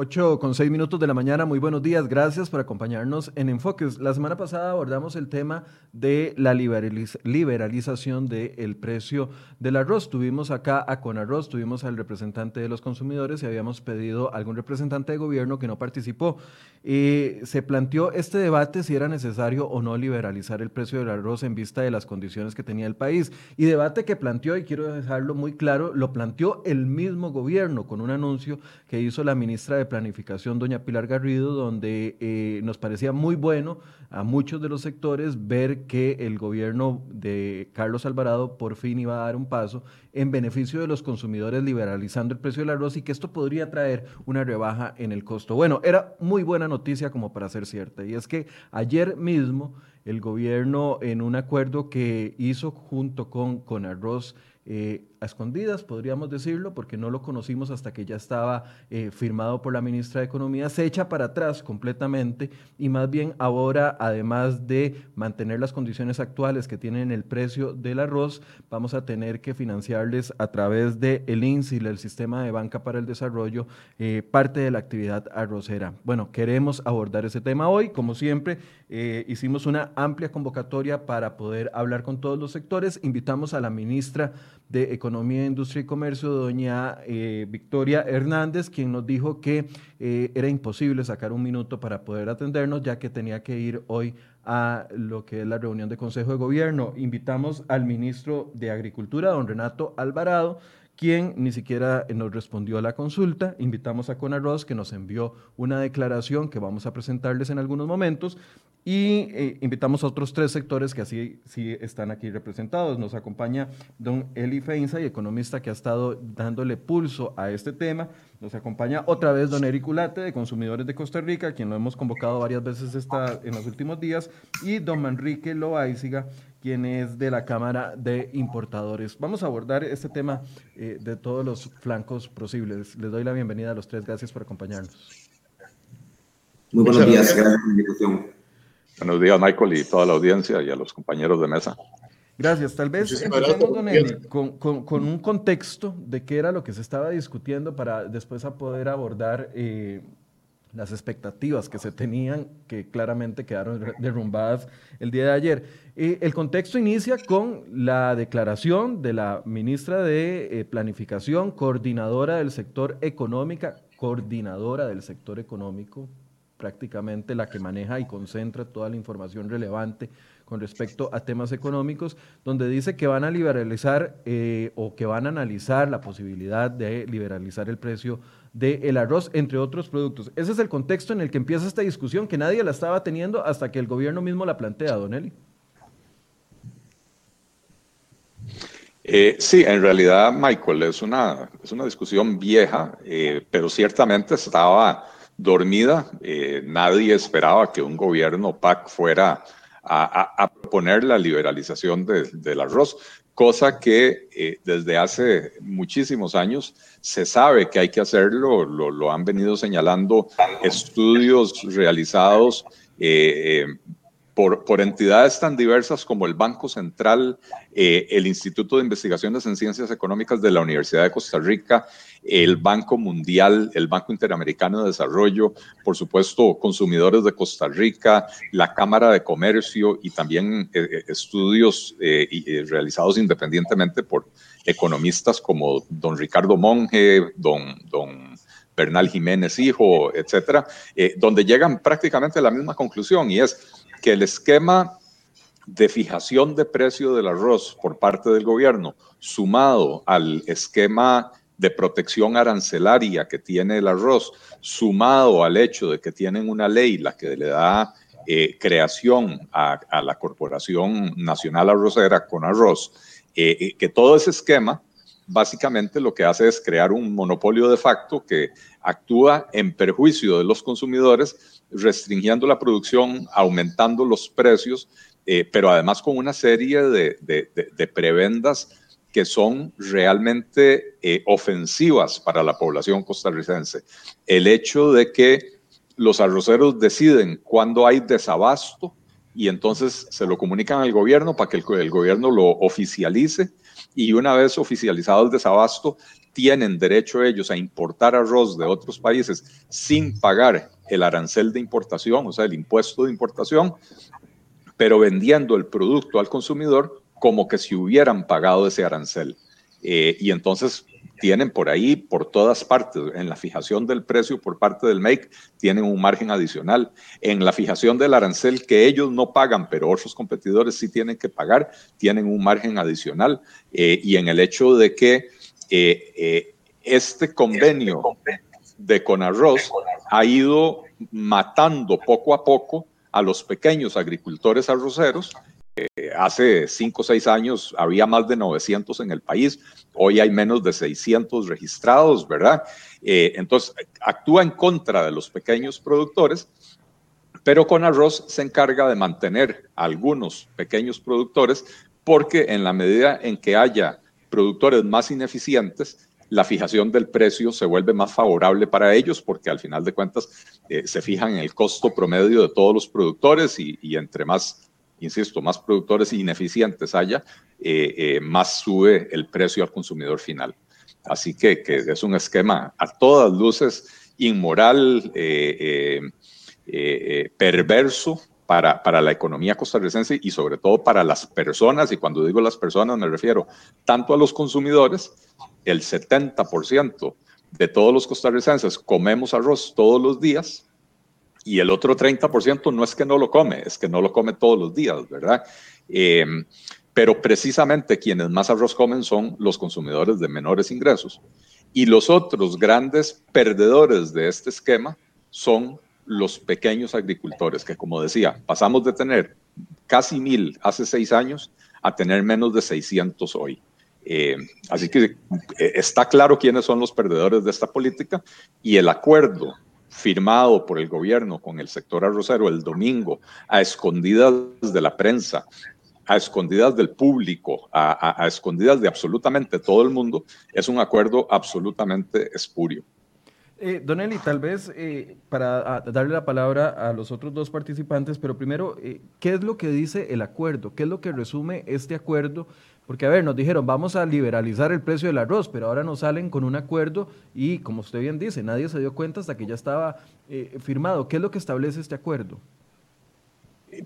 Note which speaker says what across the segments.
Speaker 1: 8 con 6 minutos de la mañana, muy buenos días, gracias por acompañarnos en Enfoques. La semana pasada abordamos el tema de la liberalización del precio del arroz. Tuvimos acá a Conarroz, tuvimos al representante de los consumidores y habíamos pedido a algún representante de gobierno que no participó. Y se planteó este debate si era necesario o no liberalizar el precio del arroz en vista de las condiciones que tenía el país. Y debate que planteó, y quiero dejarlo muy claro, lo planteó el mismo gobierno con un anuncio que hizo la ministra de Planificación, doña Pilar Garrido, donde eh, nos parecía muy bueno a muchos de los sectores ver que el gobierno de Carlos Alvarado por fin iba a dar un paso en beneficio de los consumidores liberalizando el precio del arroz y que esto podría traer una rebaja en el costo. Bueno, era muy buena noticia como para ser cierta y es que ayer mismo el gobierno en un acuerdo que hizo junto con, con Arroz eh, escondidas, podríamos decirlo, porque no lo conocimos hasta que ya estaba eh, firmado por la ministra de Economía, se echa para atrás completamente y más bien ahora, además de mantener las condiciones actuales que tienen el precio del arroz, vamos a tener que financiarles a través del el INSIL, el Sistema de Banca para el Desarrollo, eh, parte de la actividad arrocera. Bueno, queremos abordar ese tema hoy, como siempre, eh, hicimos una amplia convocatoria para poder hablar con todos los sectores, invitamos a la ministra de Economía, Economía, Industria y Comercio, doña eh, Victoria Hernández, quien nos dijo que eh, era imposible sacar un minuto para poder atendernos, ya que tenía que ir hoy a lo que es la reunión de Consejo de Gobierno. Invitamos al ministro de Agricultura, don Renato Alvarado, quien ni siquiera nos respondió a la consulta. Invitamos a Conarroz, que nos envió una declaración que vamos a presentarles en algunos momentos. Y eh, invitamos a otros tres sectores que así sí están aquí representados. Nos acompaña don Eli Feinza, economista que ha estado dándole pulso a este tema. Nos acompaña otra vez don Eric Ulate, de Consumidores de Costa Rica, quien lo hemos convocado varias veces esta, en los últimos días. Y don Manrique Loaiziga, quien es de la Cámara de Importadores. Vamos a abordar este tema eh, de todos los flancos posibles. Les doy la bienvenida a los tres. Gracias por acompañarnos.
Speaker 2: Muy buenos días. Gracias por la invitación.
Speaker 3: Buenos días, Michael, y toda la audiencia y a los compañeros de mesa.
Speaker 1: Gracias. Tal vez empecemos, don Eli, con, con, un contexto de qué era lo que se estaba discutiendo para después a poder abordar eh, las expectativas que se tenían, que claramente quedaron derrumbadas el día de ayer. El contexto inicia con la declaración de la ministra de eh, Planificación, coordinadora del sector económica, coordinadora del sector económico, prácticamente la que maneja y concentra toda la información relevante con respecto a temas económicos, donde dice que van a liberalizar eh, o que van a analizar la posibilidad de liberalizar el precio del arroz, entre otros productos. Ese es el contexto en el que empieza esta discusión, que nadie la estaba teniendo hasta que el gobierno mismo la plantea, Don Eli.
Speaker 3: Eh, sí, en realidad, Michael, es una, es una discusión vieja, eh, pero ciertamente estaba dormida. Eh, nadie esperaba que un gobierno PAC fuera a, a, proponer la liberalización del arroz cosa que eh, desde hace muchísimos años se sabe que hay que hacerlo, lo, han venido señalando estudios realizados eh, eh, por, entidades tan diversas como el Banco Central, eh, el Instituto de Investigaciones en Ciencias Económicas de la Universidad de Costa Rica, el Banco Mundial, el Banco Interamericano de Desarrollo, por supuesto, consumidores de Costa Rica, la Cámara de Comercio y también eh, eh, estudios realizados independientemente por economistas como don Ricardo Monge, don, don Bernal Jiménez Hijo, etcétera, donde llegan prácticamente a la misma conclusión y es que el esquema de fijación de precio del arroz por parte del gobierno, sumado al esquema de protección arancelaria que tiene el arroz, sumado al hecho de que tienen una ley la que le da eh, creación a, la Corporación Nacional Arrocera con arroz, eh, eh, que todo ese esquema básicamente lo que hace es crear un monopolio de facto que actúa en perjuicio de los consumidores, restringiendo la producción, aumentando los precios, eh, pero además con una serie de, prebendas que son realmente eh, ofensivas para la población costarricense. El hecho de que los arroceros deciden cuándo hay desabasto y entonces se lo comunican al gobierno para que el, el gobierno lo oficialice y una vez oficializado el desabasto, tienen derecho ellos a importar arroz de otros países sin pagar el arancel de importación, o sea, el impuesto de importación, pero vendiendo el producto al consumidor como que si hubieran pagado ese arancel. Eh, y entonces tienen por ahí, por todas partes, en la fijación del precio por parte del MAKE, tienen un margen adicional. En la fijación del arancel que ellos no pagan, pero otros competidores sí tienen que pagar, tienen un margen adicional. Eh, y en el hecho de que eh, este convenio de Conarroz ha ido matando poco a poco a los pequeños agricultores arroceros hace cinco o seis años había más de 900 en el país, hoy hay menos de 600 registrados, ¿verdad? Eh, entonces, actúa en contra de los pequeños productores, pero con arroz se encarga de mantener a algunos pequeños productores porque en la medida en que haya productores más ineficientes, la fijación del precio se vuelve más favorable para ellos porque al final de cuentas eh, se fijan en el costo promedio de todos los productores y, y entre más insisto, más productores ineficientes haya, eh, eh, más sube el precio al consumidor final. Así que, es un esquema a todas luces inmoral, perverso para, para, la economía costarricense y sobre todo para las personas. Y cuando digo las personas me refiero tanto a los consumidores, el 70% de todos los costarricenses comemos arroz todos los días, y el otro 30% no es que no lo come, es que no lo come todos los días, ¿verdad? Em, pero precisamente quienes más arroz comen son los consumidores de menores ingresos. Y los otros grandes perdedores de este esquema son los pequeños agricultores, que como decía, pasamos de tener casi mil hace seis años a tener menos de 600 hoy. Em, así que eh, está claro quiénes son los perdedores de esta política y el acuerdo firmado por el gobierno con el sector arrocero el domingo, a escondidas de la prensa, a escondidas del público, a, escondidas de absolutamente todo el mundo, es un acuerdo absolutamente espurio.
Speaker 1: Eh, Don Eli, tal vez eh, para darle la palabra a los otros dos participantes, pero primero, eh, ¿qué es lo que dice el acuerdo? ¿Qué es lo que resume este acuerdo porque, a ver, nos dijeron, vamos a liberalizar el precio del arroz, pero ahora nos salen con un acuerdo y, como usted bien dice, nadie se dio cuenta hasta que ya estaba eh, firmado. ¿Qué es lo que establece este acuerdo?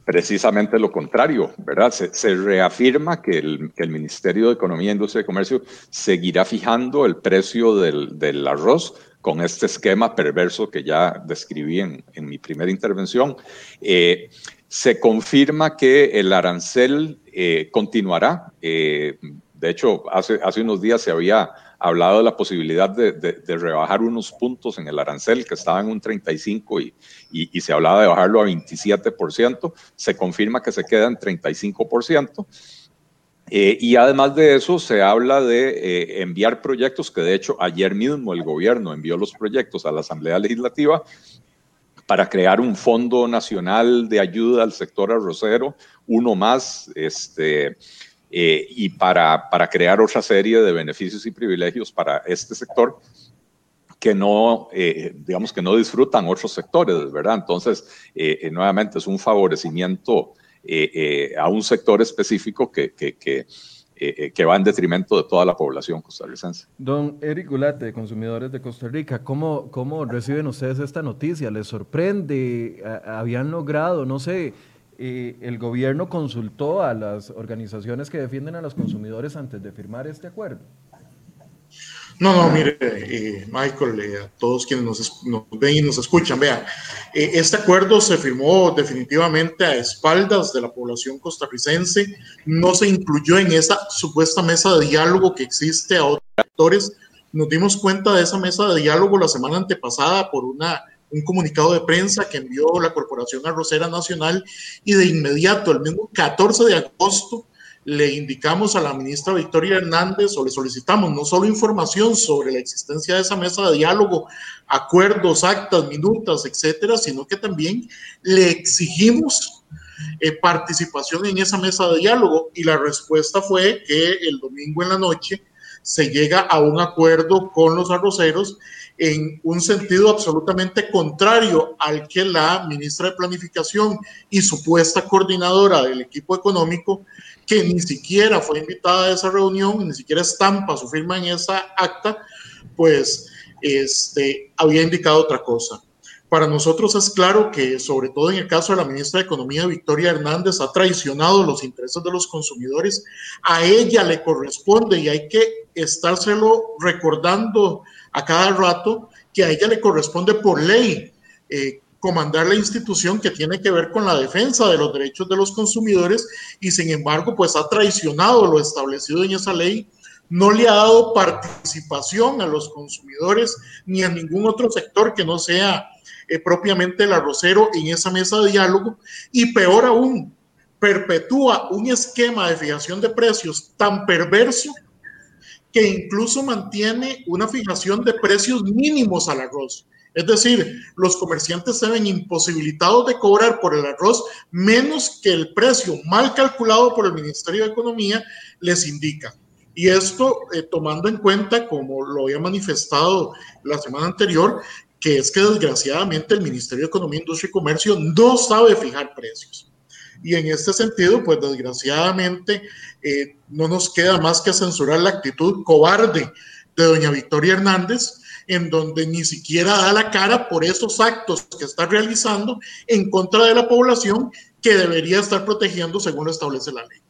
Speaker 3: Precisamente lo contrario, ¿verdad? Se, reafirma que el, Ministerio de Economía, Industria y Comercio seguirá fijando el precio del, arroz con este esquema perverso que ya describí en, mi primera intervención. Eh, se confirma que el arancel eh, continuará. Eh, de hecho, hace, hace unos días se había hablado de la posibilidad de, rebajar unos puntos en el arancel que estaba en un 35 y, y, se hablaba de bajarlo a 27%. Se confirma que se queda en 35%. Eh, y además de eso, se habla de enviar proyectos, que de hecho ayer mismo el gobierno envió los proyectos a la Asamblea Legislativa para crear un fondo nacional de ayuda al sector arrocero, uno más, este, eh, y para, para crear otra serie de beneficios y privilegios para este sector que no, eh, digamos que no disfrutan otros sectores, ¿verdad? Entonces, eh, nuevamente es un favorecimiento a un sector específico que, que, que eh, eh, que va en detrimento de toda la población costarricense.
Speaker 1: Don Eric Gulate, de Consumidores de Costa Rica, ¿cómo, ¿cómo reciben ustedes esta noticia? ¿Les sorprende? ¿Habían logrado, no sé, eh, el gobierno consultó a las organizaciones que defienden a los consumidores antes de firmar este acuerdo?
Speaker 4: No, no, mire, eh, Michael, eh, a todos quienes nos, ven y nos escuchan, vean, eh, este acuerdo se firmó definitivamente a espaldas de la población costarricense, no se incluyó en esa supuesta mesa de diálogo que existe a otros actores. Nos dimos cuenta de esa mesa de diálogo la semana antepasada por una, un comunicado de prensa que envió la Corporación Arrocera Nacional y de inmediato, el mismo 14 de agosto, le indicamos a la ministra Victoria Hernández o le solicitamos no solo información sobre la existencia de esa mesa de diálogo, acuerdos, actas, minutas, etcétera, sino que también le exigimos eh, participación en esa mesa de diálogo. Y la respuesta fue que el domingo en la noche se llega a un acuerdo con los arroceros en un sentido absolutamente contrario al que la ministra de Planificación y supuesta coordinadora del equipo económico que ni siquiera fue invitada a esa reunión, ni siquiera estampa su firma en esa acta, pues este, había indicado otra cosa. Para nosotros es claro que, sobre todo en el caso de la ministra de Economía, Victoria Hernández, ha traicionado los intereses de los consumidores. A ella le corresponde y hay que estárselo recordando a cada rato que a ella le corresponde por ley eh, comandar la institución que tiene que ver con la defensa de los derechos de los consumidores y sin embargo pues ha traicionado lo establecido en esa ley no le ha dado participación a los consumidores ni a ningún otro sector que no sea eh, propiamente el arrocero en esa mesa de diálogo y peor aún, perpetúa un esquema de fijación de precios tan perverso que incluso mantiene una fijación de precios mínimos al arroz. Es decir, los comerciantes se ven imposibilitados de cobrar por el arroz menos que el precio mal calculado por el Ministerio de Economía les indica. Y esto eh, tomando en cuenta, como lo había manifestado la semana anterior, que es que desgraciadamente el Ministerio de Economía, Industria y Comercio no sabe fijar precios. Y en este sentido, pues desgraciadamente eh, no nos queda más que censurar la actitud cobarde de doña Victoria Hernández, en donde ni siquiera da la cara por esos actos que está realizando en contra de la población que debería estar protegiendo según lo establece la ley.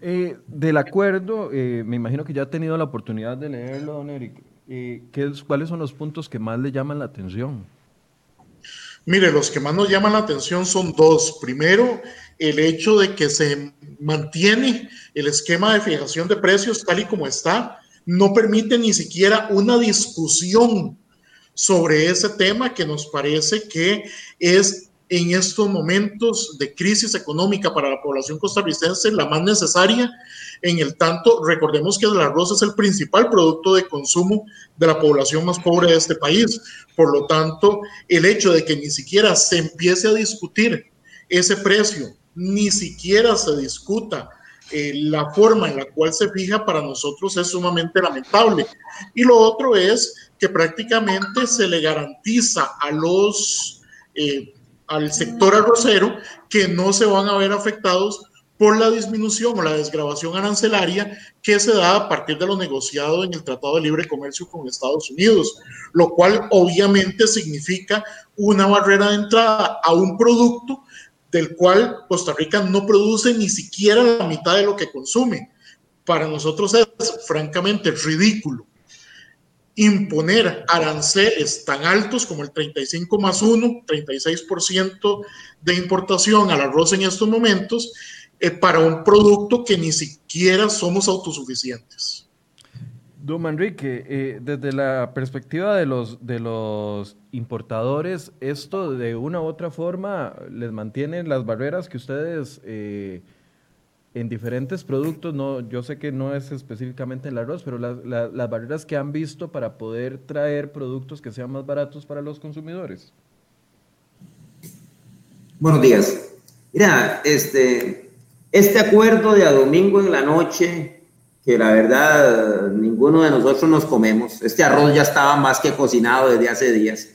Speaker 1: Eh, del acuerdo, eh, me imagino que ya ha tenido la oportunidad de leerlo, don Eric. Eh, ¿Cuáles son los puntos que más le llaman la atención?
Speaker 4: Mire, los que más nos llaman la atención son dos. Primero, el hecho de que se mantiene el esquema de fijación de precios tal y como está, no permite ni siquiera una discusión sobre ese tema que nos parece que es en estos momentos de crisis económica para la población costarricense la más necesaria. En el tanto, recordemos que el arroz es el principal producto de consumo de la población más pobre de este país. Por lo tanto, el hecho de que ni siquiera se empiece a discutir ese precio, ni siquiera se discuta eh, la forma en la cual se fija para nosotros es sumamente lamentable. Y lo otro es que prácticamente se le garantiza eh, al sector arrocero que no se van a ver afectados por la disminución o la desgrabación arancelaria que se da a partir de lo negociado en el Tratado de Libre Comercio con Estados Unidos, lo cual obviamente significa una barrera de entrada a un producto del cual Costa Rica no produce ni siquiera la mitad de lo que consume. Para nosotros es francamente ridículo imponer aranceles tan altos como el 35 más 1, 36% de importación al arroz en estos momentos, eh, para un producto que ni siquiera somos autosuficientes.
Speaker 1: Don Manrique, eh, desde la perspectiva de los, de los importadores, ¿esto de una u otra forma les mantiene las barreras que ustedes eh, en diferentes productos, no, yo sé que no es específicamente el arroz, pero las barreras que han visto para poder traer productos que sean más baratos para los consumidores.
Speaker 2: Buenos días. Mira, este, este acuerdo de a domingo en la noche, que la verdad ninguno de nosotros nos comemos, este arroz ya estaba más que cocinado desde hace días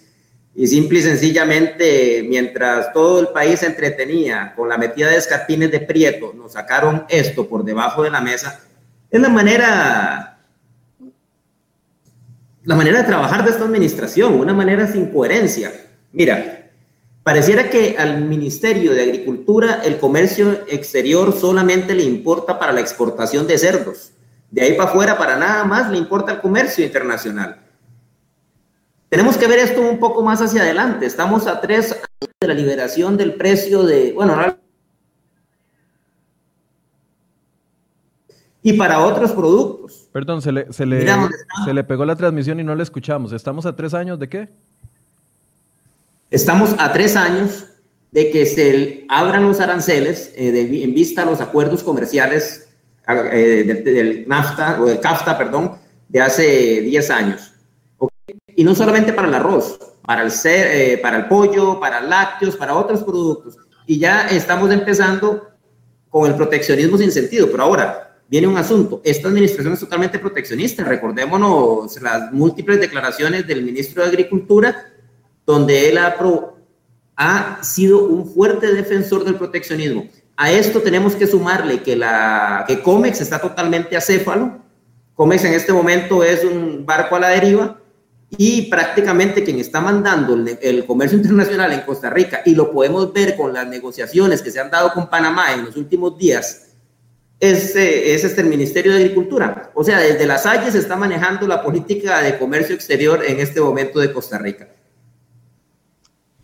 Speaker 2: y simple y sencillamente, mientras todo el país se entretenía con la metida de escarpines de Prieto, nos sacaron esto por debajo de la mesa. Es la manera, la manera de trabajar de esta administración, una manera sin coherencia. Mira, pareciera que al Ministerio de Agricultura el comercio exterior solamente le importa para la exportación de cerdos. De ahí para afuera, para nada más le importa el comercio internacional. Tenemos que ver esto un poco más hacia adelante. Estamos a tres años de la liberación del precio de, bueno, y para otros productos.
Speaker 1: Perdón, se le, se le, se le pegó la transmisión y no le escuchamos. ¿Estamos a tres años de qué?
Speaker 2: Estamos a tres años de que se abran los aranceles eh, en vista a los acuerdos comerciales eh, del, del, NAFTA o del CAFTA, perdón, de hace 10 años. Y no solamente para el arroz, para el, eh, para el pollo, para lácteos, para otros productos. Y ya estamos empezando con el proteccionismo sin sentido. Pero ahora viene un asunto. Esta administración es totalmente proteccionista. Recordémonos las múltiples declaraciones del ministro de Agricultura, donde él ha, ha sido un fuerte defensor del proteccionismo. A esto tenemos que sumarle que, la, que COMEX está totalmente acéfalo. COMEX en este momento es un barco a la deriva y prácticamente quien está mandando el, comercio internacional en Costa Rica, y lo podemos ver con las negociaciones que se han dado con Panamá en los últimos días, es, eh, es este el Ministerio de Agricultura. O sea, desde las Salles se está manejando la política de comercio exterior en este momento de Costa Rica.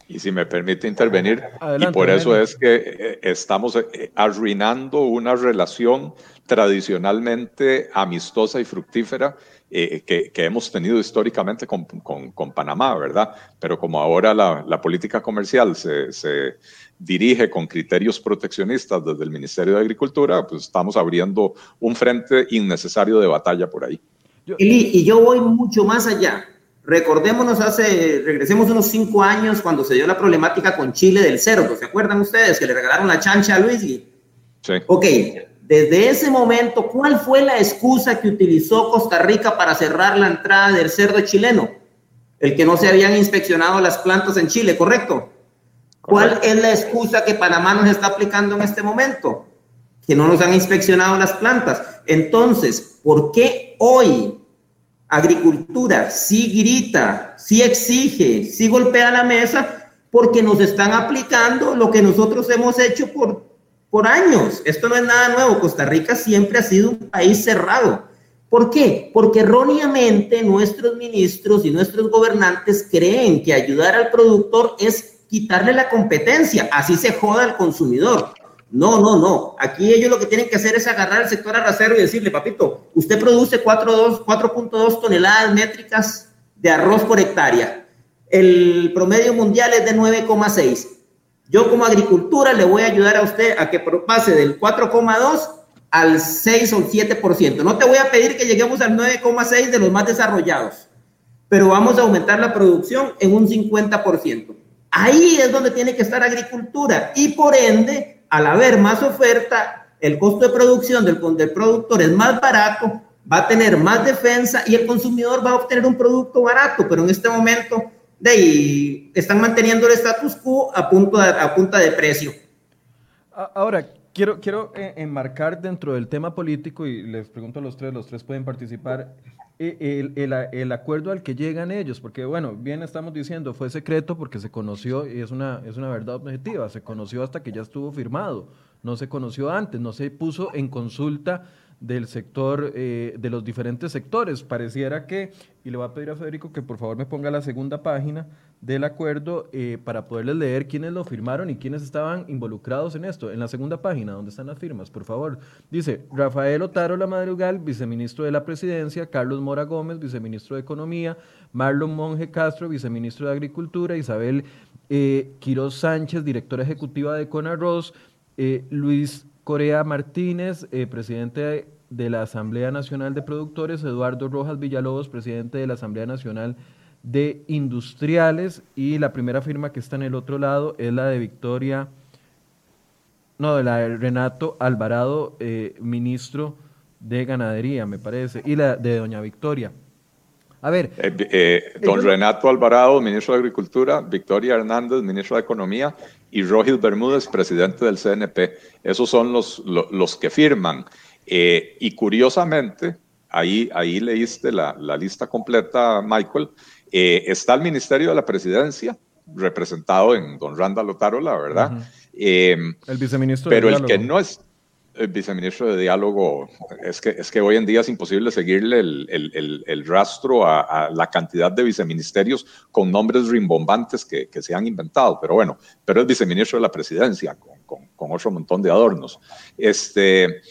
Speaker 3: Y si me permite intervenir, y por eso es que eh, estamos eh, arruinando una relación tradicionalmente amistosa y fructífera eh, que, hemos tenido históricamente con, con, Panamá, ¿verdad? Pero como ahora la, la política comercial se, se, dirige con criterios proteccionistas desde el Ministerio de Agricultura, pues estamos abriendo un frente innecesario de batalla por ahí.
Speaker 2: Y, y yo voy mucho más allá. Recordémonos hace, regresemos unos cinco años cuando se dio la problemática con Chile del cerdo. ¿Se acuerdan ustedes que le regalaron la chancha a Luis?
Speaker 3: Sí.
Speaker 2: Ok, desde ese momento, ¿cuál fue la excusa que utilizó Costa Rica para cerrar la entrada del cerdo chileno? El que no se habían inspeccionado las plantas en Chile, ¿correcto? ¿Cuál es la excusa que Panamá nos está aplicando en este momento? Que no nos han inspeccionado las plantas. Entonces, ¿por qué hoy agricultura sí grita, sí exige, sí golpea la mesa? Porque nos están aplicando lo que nosotros hemos hecho por por años. Esto no es nada nuevo. Costa Rica siempre ha sido un país cerrado. ¿Por qué? Porque erróneamente nuestros ministros y nuestros gobernantes creen que ayudar al productor es quitarle la competencia, así se joda al consumidor. No, no, no. Aquí ellos lo que tienen que hacer es agarrar al sector arracero y decirle, papito, usted produce 4.2 toneladas métricas de arroz por hectárea. El promedio mundial es de 9,6. Yo como agricultura le voy a ayudar a usted a que pase del 4,2 al 6 o 7%. No te voy a pedir que lleguemos al 9,6 de los más desarrollados, pero vamos a aumentar la producción en un 50%. Ahí es donde tiene que estar agricultura y por ende, al haber más oferta, el costo de producción del, productor es más barato, va a tener más defensa y el consumidor va a obtener un producto barato, pero en este momento de están manteniendo el status quo a, a punta de precio.
Speaker 1: Ahora, quiero, quiero eh, enmarcar dentro del tema político, y les pregunto a los tres, los tres pueden participar, el, el, el, acuerdo al que llegan ellos, porque bueno, bien estamos diciendo, fue secreto porque se conoció, y es una, es una verdad objetiva, se conoció hasta que ya estuvo firmado, no se conoció antes, no se puso en consulta del sector, eh, de los diferentes sectores. Pareciera que, y le voy a pedir a Federico que por favor me ponga la segunda página del acuerdo eh, para poderles leer quiénes lo firmaron y quiénes estaban involucrados en esto. En la segunda página, donde están las firmas, por favor. Dice Rafael Otaro La Madrugal, viceministro de la Presidencia, Carlos Mora Gómez, viceministro de Economía, Marlon Monge Castro, viceministro de Agricultura, Isabel eh, Quiroz Sánchez, directora ejecutiva de Conarroz, eh, Luis Corea Martínez, presidente de la Asamblea Nacional de Productores, Eduardo Rojas Villalobos, presidente de la Asamblea Nacional de Industriales, y la primera firma que está en el otro lado es la de Victoria, no, de la de Renato Alvarado, eh, ministro de Ganadería, me parece, y la de doña Victoria. A ver.
Speaker 3: Eh, don Renato Alvarado, ministro de Agricultura, Victoria Hernández, ministro de Economía, y Rogil Bermúdez, presidente del CNP. Esos son los, los, que firman. Eh, y curiosamente, ahí, ahí leíste la, la lista completa, Michael, eh, está el Ministerio de la Presidencia, representado en don Randall Otárola, ¿verdad?
Speaker 1: Eh, el viceministro.
Speaker 3: Pero el que no es el viceministro de diálogo, es que, es que hoy en día es imposible seguirle el, el, el, rastro a, la cantidad de viceministerios con nombres rimbombantes que, que, se han inventado, pero bueno, pero es viceministro de la presidencia con, con, con, otro montón de adornos. Este,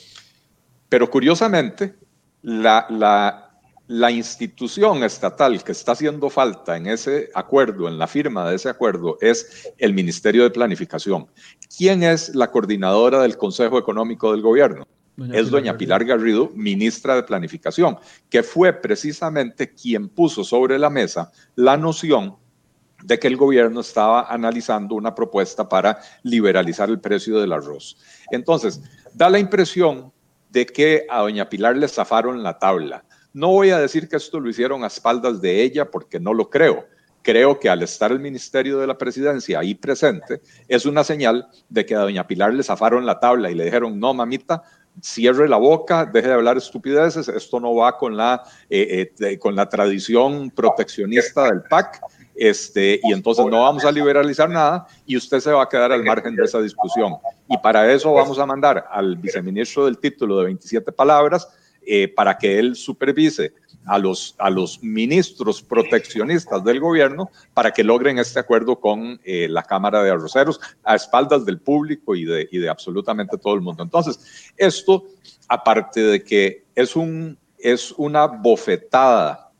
Speaker 3: pero curiosamente, la, la, la institución estatal que está haciendo falta en ese acuerdo, en la firma de ese acuerdo, es el Ministerio de Planificación. ¿Quién es la coordinadora del Consejo Económico del Gobierno? es doña Pilar Garrido, ministra de Planificación, que fue precisamente quien puso sobre la mesa la noción de que el gobierno estaba analizando una propuesta para liberalizar el precio del arroz. Entonces, da la impresión de que a doña Pilar le zafaron la tabla no voy a decir que esto lo hicieron a espaldas de ella porque no lo creo, creo que al estar el Ministerio de la Presidencia ahí presente, es una señal de que a doña Pilar le zafaron la tabla y le dijeron, no, mamita, cierre la boca, deje de hablar estupideces, esto no va con la, eh, eh, con la tradición proteccionista del PAC, este, y entonces no vamos a liberalizar nada y usted se va a quedar al margen de esa discusión. Y para eso vamos a mandar al viceministro del título de 27 palabras eh, para que él supervise a los, a los ministros proteccionistas del gobierno para que logren este acuerdo con eh, la Cámara de Arroceros a espaldas del público y de, y de absolutamente todo el mundo. Entonces, esto, aparte de que es, un, es una bofetada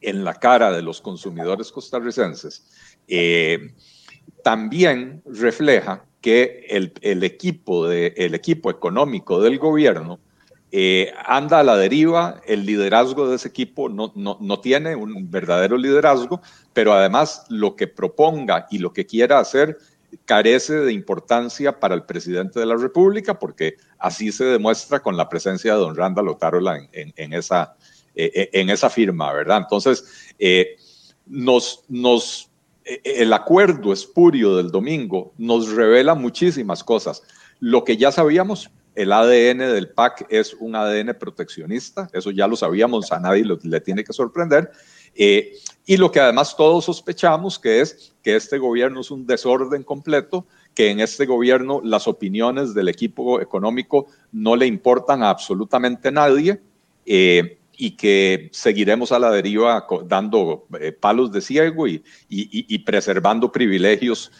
Speaker 3: en la cara de los consumidores costarricenses, eh, también refleja que el, el, equipo de, el equipo económico del gobierno eh, anda a la deriva, el liderazgo de ese equipo no, no, no, tiene un verdadero liderazgo, pero además lo que proponga y lo que quiera hacer carece de importancia para el presidente de la República, porque así se demuestra con la presencia de don Randall Otárola en, en, esa, eh, eh, en esa firma, ¿verdad? Entonces, nos, nos, el acuerdo espurio del domingo nos revela muchísimas cosas. Lo que ya sabíamos, el ADN del PAC es un ADN proteccionista, eso ya lo sabíamos, a nadie le tiene que sorprender. Eh, y lo que además todos sospechamos que es que este gobierno es un desorden completo, que en este gobierno las opiniones del equipo económico no le importan a absolutamente nadie eh, y que seguiremos a la deriva dando eh, palos de ciego y, y, preservando privilegios,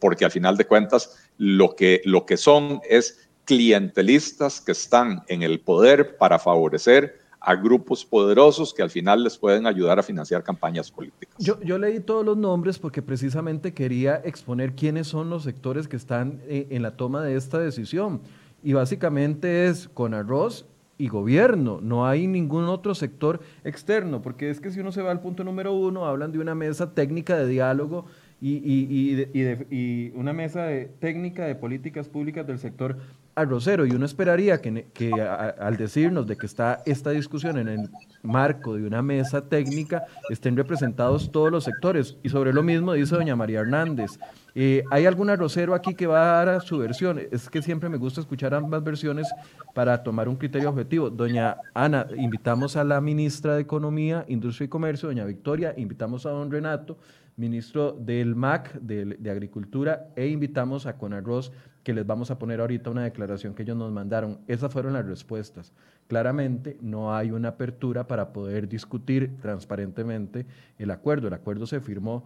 Speaker 3: porque al final de cuentas lo que, lo que son es clientelistas que están en el poder para favorecer a grupos poderosos que al final les pueden ayudar a financiar campañas políticas.
Speaker 1: Yo, leí todos los nombres porque precisamente quería exponer quiénes son los sectores que están eh, en la toma de esta decisión. Y básicamente es con arroz y gobierno, no hay ningún otro sector externo, porque es que si uno se va al punto número uno, hablan de una mesa técnica de diálogo y, y una mesa de, técnica de políticas públicas del sector arrocero y uno esperaría que, que al decirnos de que está esta discusión en el marco de una mesa técnica estén representados todos los sectores. Y sobre lo mismo dice doña María Hernández eh, ¿hay algún arrocero aquí que va a dar su versión? Es que siempre me gusta escuchar ambas versiones para tomar un criterio objetivo. Doña Ana, invitamos a la ministra de Economía, Industria y Comercio, doña Victoria, invitamos a don Renato, ministro del MAC, de, de Agricultura, e invitamos a Conarroz que les vamos a poner ahorita una declaración que ellos nos mandaron. Esas fueron las respuestas. Claramente no hay una apertura para poder discutir transparentemente el acuerdo. El acuerdo se firmó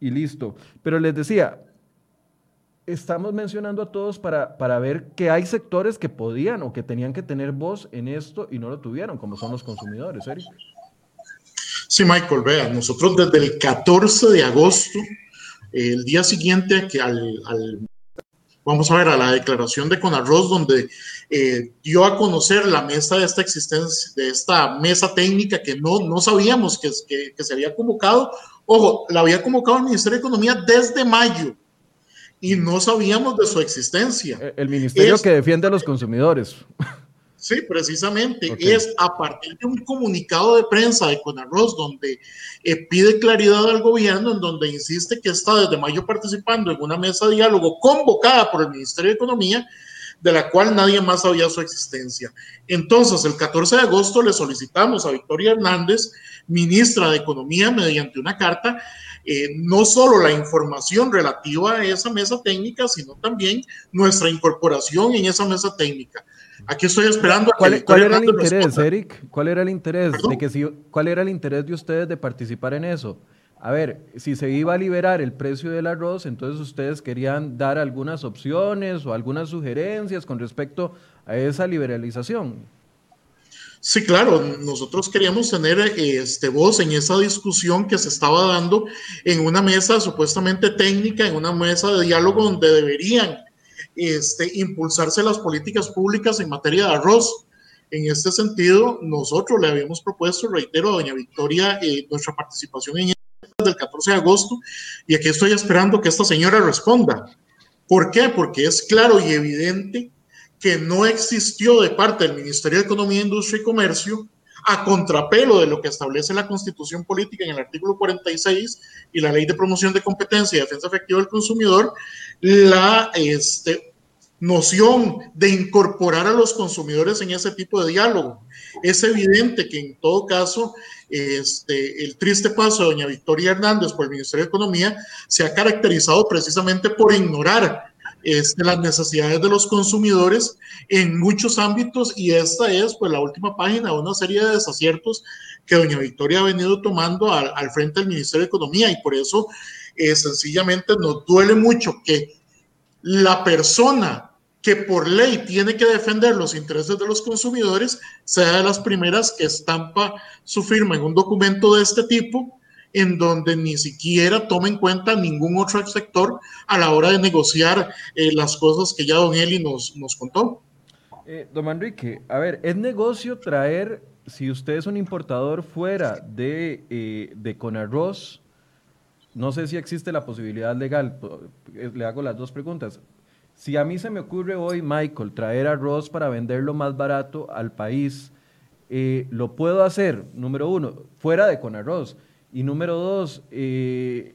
Speaker 1: y listo. Pero les decía, estamos mencionando a todos para, para ver que hay sectores que podían o que tenían que tener voz en esto y no lo tuvieron, como son los consumidores, Eric.
Speaker 4: Sí, Michael, vea, nosotros desde el 14 de agosto, el día siguiente que al, al vamos a ver, a la declaración de Conarroz, donde eh, dio a conocer la mesa de esta existencia, de esta mesa técnica que no, no sabíamos que, que, que se había convocado. Ojo, la había convocado el Ministerio de Economía desde mayo y no sabíamos de su existencia.
Speaker 1: El ministerio es, que defiende a los consumidores.
Speaker 4: Sí, precisamente. Okay. Es a partir de un comunicado de prensa de Conarroz donde eh, pide claridad al gobierno, en donde insiste que está desde mayo participando en una mesa de diálogo convocada por el Ministerio de Economía, de la cual nadie más sabía su existencia. Entonces, el 14 de agosto le solicitamos a Victoria Hernández, ministra de Economía, mediante una carta, eh, no solo la información relativa a esa mesa técnica, sino también nuestra incorporación en esa mesa técnica. Aquí estoy esperando.
Speaker 1: ¿Cuál, ¿cuál era el interés, responda. Eric? ¿Cuál era el interés de que si, cuál era el interés de ustedes de participar en eso? A ver, si se iba a liberar el precio del arroz, entonces ustedes querían dar algunas opciones o algunas sugerencias con respecto a esa liberalización.
Speaker 4: Sí, claro, nosotros queríamos tener este, voz en esa discusión que se estaba dando en una mesa supuestamente técnica, en una mesa de diálogo donde deberían este, impulsarse las políticas públicas en materia de arroz. En este sentido, nosotros le habíamos propuesto, reitero, a doña Victoria, eh, nuestra participación en del 14 de agosto y aquí estoy esperando que esta señora responda. ¿Por qué? Porque es claro y evidente que no existió de parte del Ministerio de Economía, Industria y Comercio a contrapelo de lo que establece la constitución política en el artículo 46 y la ley de promoción de competencia y defensa efectiva del consumidor, la este, noción de incorporar a los consumidores en ese tipo de diálogo. Es evidente que en todo caso, este, el triste paso de doña Victoria Hernández por el Ministerio de Economía se ha caracterizado precisamente por ignorar este, las necesidades de los consumidores en muchos ámbitos y esta es pues la última página de una serie de desaciertos que doña Victoria ha venido tomando al, frente del Ministerio de Economía y por eso eh, sencillamente nos duele mucho que la persona que por ley tiene que defender los intereses de los consumidores sea de las primeras que estampa su firma en un documento de este tipo en donde ni siquiera toma en cuenta ningún otro sector a la hora de negociar eh, las cosas que ya don Eli nos, nos contó.
Speaker 1: Eh, don Manrique, a ver, ¿es negocio traer, si usted es un importador fuera de, eh, de Conarroz, no sé si existe la posibilidad legal, eh, le hago las dos preguntas. Si a mí se me ocurre hoy, Michael, traer arroz para venderlo más barato al país, eh, lo puedo hacer, número uno, fuera de Conarroz. Y número dos, eh,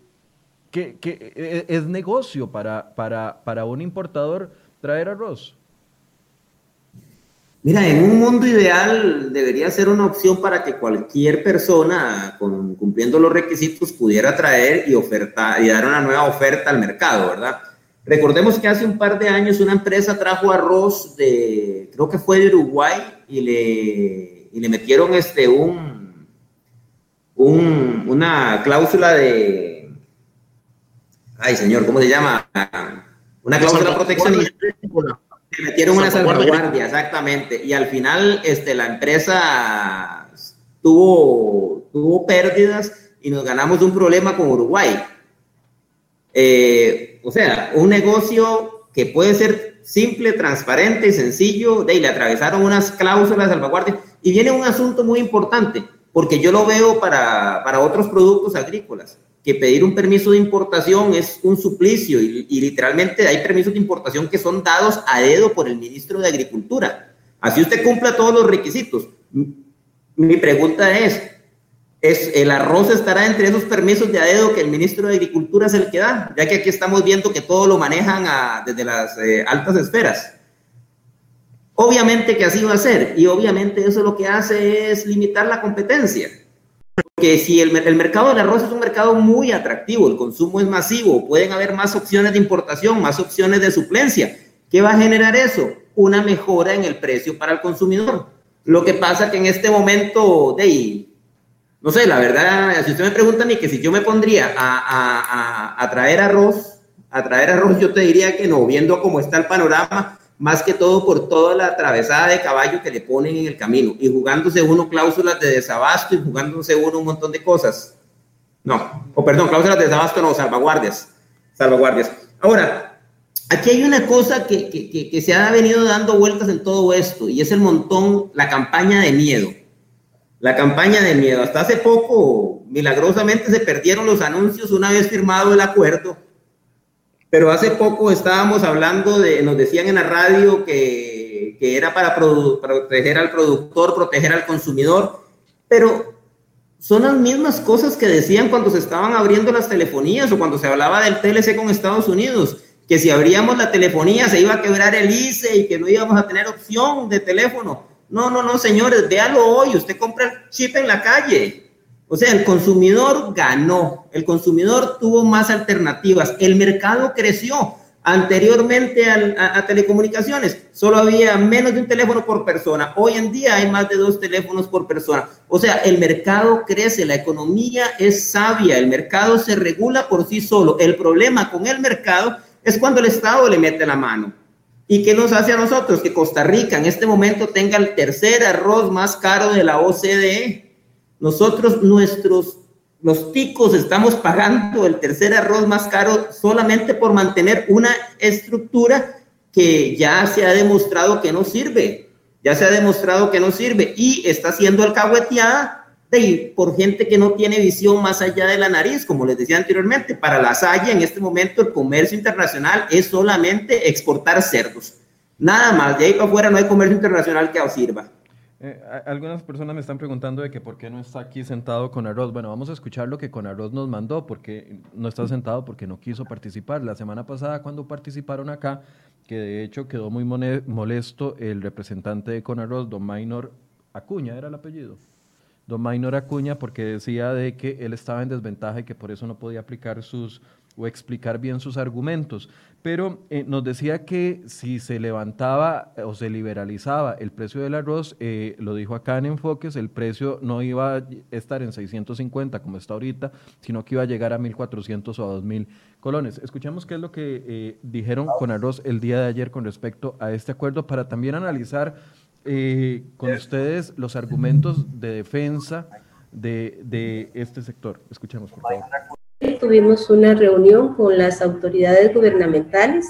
Speaker 1: ¿qué, qué, es negocio para, para, para un importador traer arroz?
Speaker 2: Mira, en un mundo ideal debería ser una opción para que cualquier persona cumpliendo los requisitos pudiera traer y, ofertar, y dar una nueva oferta al mercado, ¿verdad? Recordemos que hace un par de años una empresa trajo arroz de, creo que fue de Uruguay, y le, y le metieron este, un, un, una cláusula de, ay señor, ¿cómo se llama? Una cláusula proteccionista le metieron una salvaguardia, exactamente. Y al final este, la empresa tuvo, tuvo pérdidas y nos ganamos un problema con Uruguay. Eh, o sea, un negocio que puede ser simple, transparente y sencillo, de ahí le atravesaron unas cláusulas de salvaguardia. Y viene un asunto muy importante, porque yo lo veo para, para otros productos agrícolas que pedir un permiso de importación es un suplicio y, y, literalmente hay permisos de importación que son dados a dedo por el ministro de Agricultura. Así usted cumpla todos los requisitos. Mi pregunta es, ¿es ¿el arroz estará entre esos permisos de a dedo que el ministro de Agricultura se le queda? Ya que aquí estamos viendo que todo lo manejan a, desde las eh, altas esferas. Obviamente que así va a ser y obviamente eso lo que hace es limitar la competencia. Porque si el, mercado del arroz es un mercado muy atractivo, el consumo es masivo, pueden haber más opciones de importación, más opciones de suplencia. ¿Qué va a generar eso? Una mejora en el precio para el consumidor. Lo que pasa que en este momento, de, no sé, la verdad, si usted me pregunta a mí que si yo me pondría a, a, a traer arroz, a traer arroz, yo te diría que no, viendo cómo está el panorama, más que todo por toda la atravesada de caballo que le ponen en el camino y jugándose uno cláusulas de desabasto y jugándose uno un montón de cosas. No, o perdón, cláusulas de desabasto no, salvaguardias. Salvaguardias. Ahora, aquí hay una cosa que, que, que, se ha venido dando vueltas en todo esto y es el montón, la campaña de miedo. La campaña de miedo. Hasta hace poco, milagrosamente, se perdieron los anuncios una vez firmado el acuerdo pero hace poco estábamos hablando de, nos decían en la radio que, que era para proteger al productor, proteger al consumidor, pero son las mismas cosas que decían cuando se estaban abriendo las telefonías o cuando se hablaba del TLC con Estados Unidos, que si abríamos la telefonía se iba a quebrar el ICE y que no íbamos a tener opción de teléfono. No, no, no, señores, véalo hoy, usted compra el chip en la calle, o sea, el consumidor ganó, el consumidor tuvo más alternativas, el mercado creció. Anteriormente a, telecomunicaciones solo había menos de un teléfono por persona. Hoy en día hay más de dos teléfonos por persona. O sea, el mercado crece, la economía es sabia, el mercado se regula por sí solo. El problema con el mercado es cuando el Estado le mete la mano. ¿Y qué nos hace a nosotros? Que Costa Rica en este momento tenga el tercer arroz más caro de la OCDE nosotros, nuestros, los ticos, estamos pagando el tercer arroz más caro solamente por mantener una estructura que ya se ha demostrado que no sirve, ya se ha demostrado que no sirve y está siendo alcahueteada de, por gente que no tiene visión más allá de la nariz, como les decía anteriormente. Para la Salle, en este momento, el comercio internacional es solamente exportar cerdos. Nada más, de ahí para afuera no hay comercio internacional que os sirva.
Speaker 1: Eh, algunas personas me están preguntando de que por qué no está aquí sentado con arroz. Bueno, vamos a escuchar lo que con arroz nos mandó, porque no está sentado porque no quiso participar. La semana pasada cuando participaron acá, que de hecho quedó muy molesto el representante de Conarroz, don Maynor Acuña, era el apellido. Don Maynor Acuña, porque decía de que él estaba en desventaja y que por eso no podía aplicar sus o explicar bien sus argumentos. Pero eh, nos decía que si se levantaba o se liberalizaba el precio del arroz, eh, lo dijo acá en Enfoques, el precio no iba a estar en 650 como está ahorita, sino que iba a llegar a 1.400 o a 2.000 colones. Escuchemos qué es lo que eh, dijeron con arroz el día de ayer con respecto a este acuerdo para también analizar con ustedes los argumentos de defensa de, de este sector. Escuchemos, por favor.
Speaker 5: Tuvimos una reunión con las autoridades gubernamentales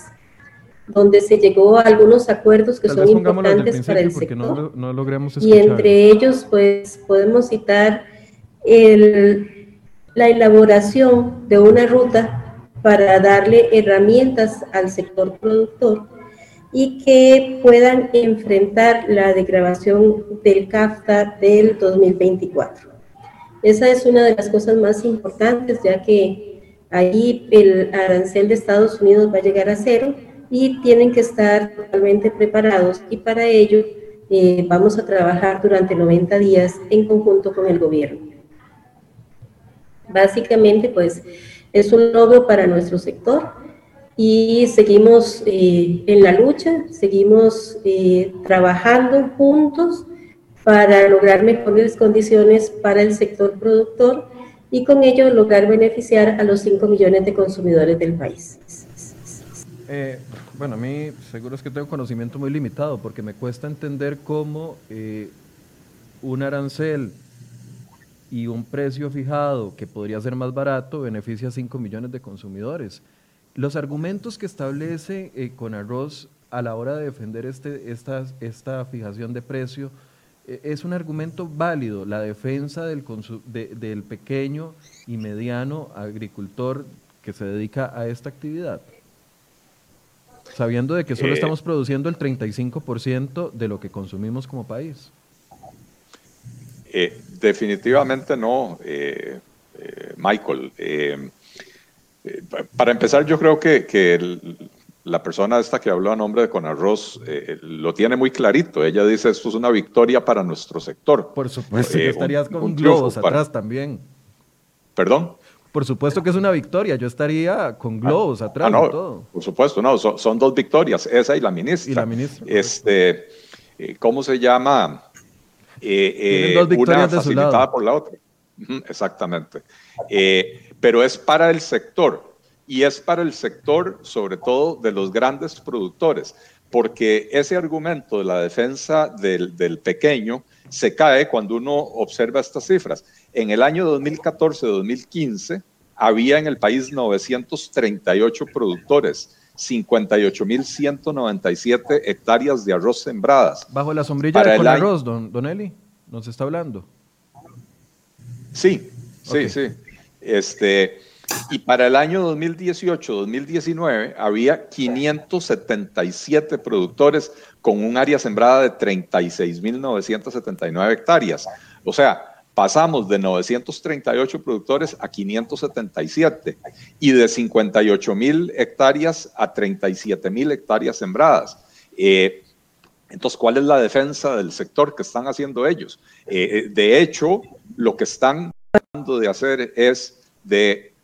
Speaker 5: donde se llegó a algunos acuerdos que son importantes para el sector.
Speaker 1: No,
Speaker 5: y entre ellos, pues, podemos citar el, la elaboración de una ruta para darle herramientas al sector productor y que puedan enfrentar la degradación del CAFTA del 2024. Esa es una de las cosas más importantes, ya que ahí el arancel de Estados Unidos va a llegar a cero y tienen que estar totalmente preparados y para ello eh, vamos a trabajar durante 90 días en conjunto con el gobierno. Básicamente, pues es un logro para nuestro sector y seguimos eh, en la lucha, seguimos eh, trabajando juntos para lograr mejores condiciones para el sector productor y con ello lograr beneficiar a los 5 millones de consumidores del país.
Speaker 1: Eh, bueno, a mí seguro es que tengo conocimiento muy limitado porque me cuesta entender cómo eh, un arancel y un precio fijado que podría ser más barato beneficia a 5 millones de consumidores. Los argumentos que establece eh, con arroz a la hora de defender este, esta, esta fijación de precio es un argumento válido la defensa del, del pequeño y mediano agricultor que se dedica a esta actividad? Sabiendo de que solo eh, estamos produciendo el 35% de lo que consumimos como país.
Speaker 3: Eh, definitivamente no, eh, Michael. para empezar, yo creo que, que el, la persona esta que habló a nombre de Conarroz eh, lo tiene muy clarito. Ella dice, esto es una victoria para nuestro sector.
Speaker 1: Por supuesto que eh, estarías con globos atrás también.
Speaker 3: ¿Perdón?
Speaker 1: Por supuesto que es una victoria. Yo estaría con ah, globos ah, atrás
Speaker 3: no,
Speaker 1: y todo.
Speaker 3: Por supuesto, no. Son, dos victorias, esa y la ministra.
Speaker 1: Y la ministra.
Speaker 3: Este, eh, ¿Cómo se llama?
Speaker 1: dos victorias
Speaker 3: una facilitada por la otra. exactamente. pero es para el sector y es para el sector, sobre todo, de los grandes productores, porque ese argumento de la defensa del, del pequeño se cae cuando uno observa estas cifras. En el año 2014-2015 había en el país 938 productores, 58.197 hectáreas de arroz sembradas.
Speaker 1: Bajo la sombrilla de con arroz, don, don Eli, nos está hablando.
Speaker 3: Sí, sí, sí. Este, y para el año 2018-2019 había 577 productores con un área sembrada de 36.979 hectáreas. O sea, pasamos de 938 productores a 577 y de 58.000 hectáreas a 37.000 hectáreas sembradas. Eh, entonces, ¿cuál es la defensa del sector que están haciendo ellos? Eh, eh, de hecho, lo que están tratando de hacer es de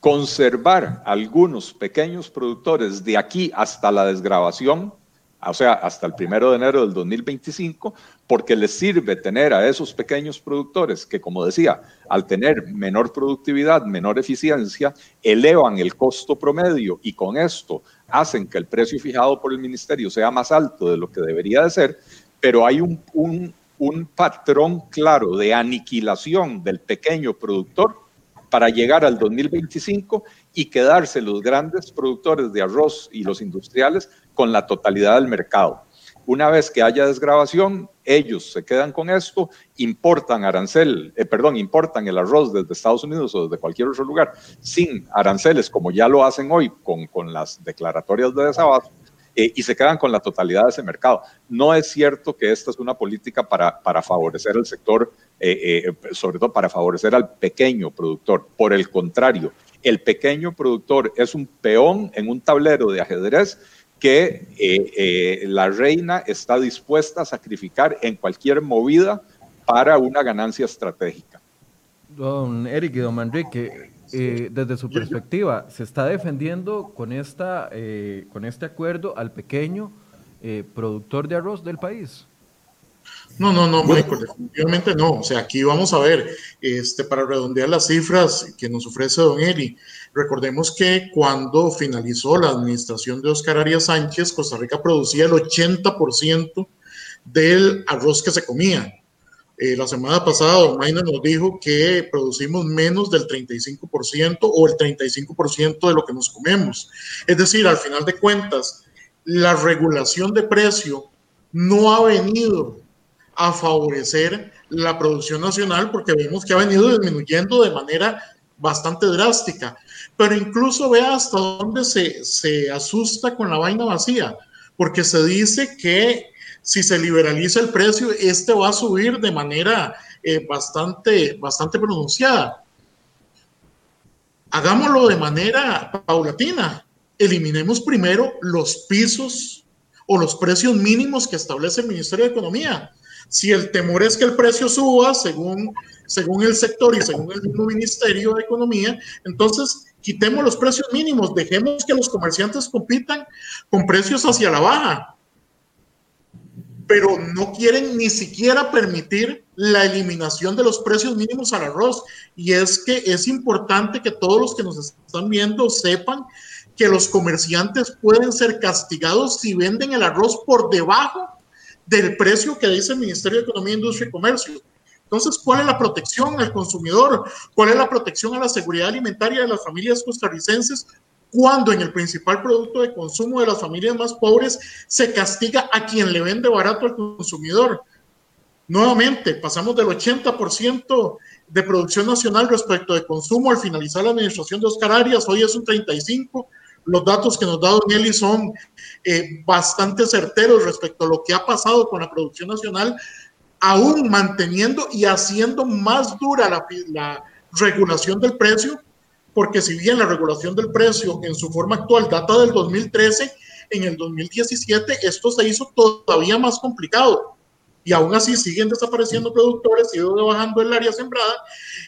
Speaker 3: conservar algunos pequeños productores de aquí hasta la desgrabación, o sea, hasta el primero de enero del 2025, porque les sirve tener a esos pequeños productores que, como decía, al tener menor productividad, menor eficiencia, elevan el costo promedio y con esto hacen que el precio fijado por el ministerio sea más alto de lo que debería de ser, pero hay un, un, un patrón claro de aniquilación del pequeño productor para llegar al 2025 y quedarse los grandes productores de arroz y los industriales con la totalidad del mercado. Una vez que haya desgrabación, ellos se quedan con esto, importan arancel, eh, perdón, importan el arroz desde Estados Unidos o desde cualquier otro lugar sin aranceles, como ya lo hacen hoy con, con las declaratorias de desabasto, eh, y se quedan con la totalidad de ese mercado. No es cierto que esta es una política para, para favorecer el sector, eh, eh, sobre todo para favorecer al pequeño productor. Por el contrario, el pequeño productor es un peón en un tablero de ajedrez que la reina está dispuesta a sacrificar en cualquier movida para una ganancia estratégica.
Speaker 1: Don Eric y don Manrique, eh, desde su perspectiva, ¿se está defendiendo con, esta, eh, con este acuerdo al pequeño eh, productor de arroz del país?
Speaker 4: No, no, no, Michael, definitivamente no. O sea, aquí vamos a ver, este, para redondear las cifras que nos ofrece don Eli, recordemos que cuando finalizó la administración de Oscar Arias Sánchez, Costa Rica producía el 80% del arroz que se comía. Eh, la semana pasada, Don Maina nos dijo que producimos menos del 35% o el 35% de lo que nos comemos. Es decir, al final de cuentas, la regulación de precio no ha venido a favorecer la producción nacional porque vemos que ha venido disminuyendo de manera bastante drástica. Pero incluso vea hasta dónde se, se asusta con la vaina vacía, porque se dice que si se liberaliza el precio, este va a subir de manera eh, bastante, bastante pronunciada. Hagámoslo de manera paulatina. Eliminemos primero los pisos o los precios mínimos que establece el Ministerio de Economía. Si el temor es que el precio suba según, según el sector y según el mismo Ministerio de Economía, entonces quitemos los precios mínimos, dejemos que los comerciantes compitan con precios hacia la baja pero no quieren ni siquiera permitir la eliminación de los precios mínimos al arroz. Y es que es importante que todos los que nos están viendo sepan que los comerciantes pueden ser castigados si venden el arroz por debajo del precio que dice el Ministerio de Economía, Industria y Comercio. Entonces, ¿cuál es la protección al consumidor? ¿Cuál es la protección a la seguridad alimentaria de las familias costarricenses cuando en el principal producto de consumo de las familias más pobres se castiga a quien le vende barato al consumidor. Nuevamente, pasamos del 80% de producción nacional respecto de consumo al finalizar la administración de Oscar Arias, hoy es un 35%. Los datos que nos da Don Eli son eh, bastante certeros respecto a lo que ha pasado con la producción nacional, aún manteniendo y haciendo más dura la, la regulación del precio porque si bien la regulación del precio en su forma actual data del 2013, en el 2017 esto se hizo todavía más complicado. Y aún así siguen desapareciendo productores, sigue bajando el área sembrada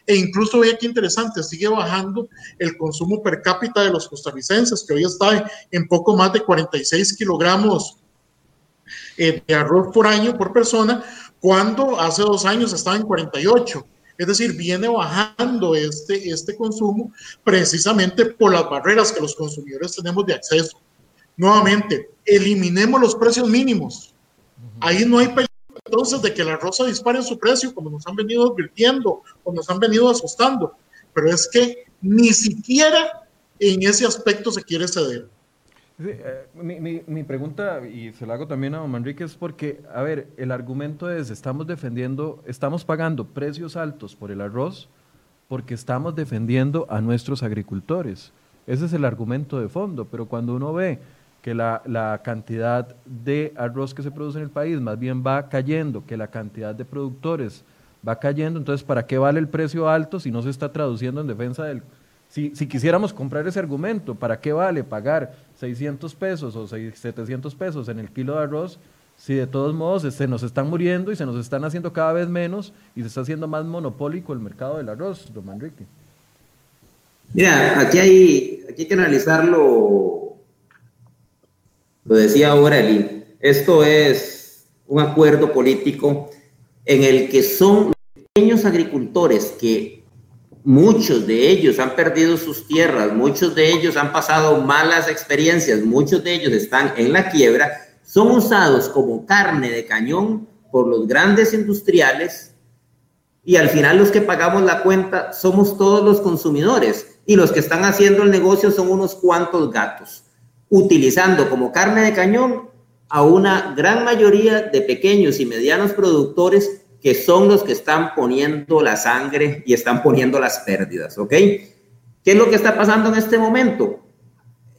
Speaker 4: e incluso vea qué interesante, sigue bajando el consumo per cápita de los costarricenses, que hoy está en poco más de 46 kilogramos eh, de arroz por año por persona, cuando hace dos años estaba en 48. Es decir, viene bajando este, este consumo precisamente por las barreras que los consumidores tenemos de acceso. Nuevamente, eliminemos los precios mínimos. Ahí no hay peligro entonces de que la rosa dispare en su precio, como nos han venido advirtiendo o nos han venido asustando. Pero es que ni siquiera en ese aspecto se quiere ceder.
Speaker 1: Eh, mi, mi, mi, pregunta, y se la hago también a don Manrique, es porque, a ver, el argumento es, estamos defendiendo, estamos pagando precios altos por el arroz porque estamos defendiendo a nuestros agricultores. Ese es el argumento de fondo, pero cuando uno ve que la, la cantidad de arroz que se produce en el país más bien va cayendo, que la cantidad de productores va cayendo, entonces, ¿para qué vale el precio alto si no se está traduciendo en defensa del... Si, si quisiéramos comprar ese argumento, ¿para qué vale pagar 600 pesos o 700 pesos en el kilo de arroz, si de todos modos se nos están muriendo y se nos están haciendo cada vez menos y se está haciendo más monopólico el mercado del arroz, don Manrique.
Speaker 2: Mira, aquí hay, aquí hay que analizarlo, lo decía ahora Eli, esto es un acuerdo político en el que son pequeños agricultores que Muchos de ellos han perdido sus tierras, muchos de ellos han pasado malas experiencias, muchos de ellos están en la quiebra, son usados como carne de cañón por los grandes industriales y al final los que pagamos la cuenta somos todos los consumidores y los que están haciendo el negocio son unos cuantos gatos, utilizando como carne de cañón a una gran mayoría de pequeños y medianos productores que son los que están poniendo la sangre y están poniendo las pérdidas, ¿ok? ¿Qué es lo que está pasando en este momento?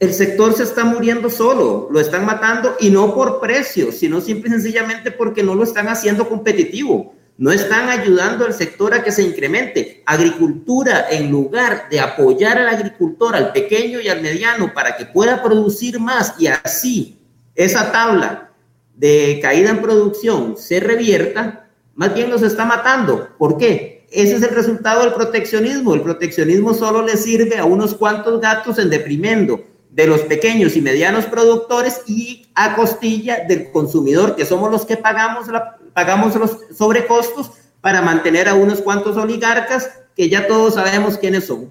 Speaker 2: el sector se está muriendo solo, lo están matando y no por precio, sino simple y sencillamente porque no lo están haciendo competitivo. No están ayudando al sector a que se incremente. Agricultura, en lugar de apoyar al agricultor, al pequeño y al mediano, para que pueda producir más y así esa tabla de caída en producción se revierta, más bien nos está matando. ¿Por qué? Ese es el resultado del proteccionismo. El proteccionismo solo le sirve a unos cuantos gatos en deprimendo de los pequeños y medianos productores y a costilla del consumidor, que somos los que pagamos, la, pagamos los sobrecostos para mantener a unos cuantos oligarcas que ya todos sabemos quiénes son.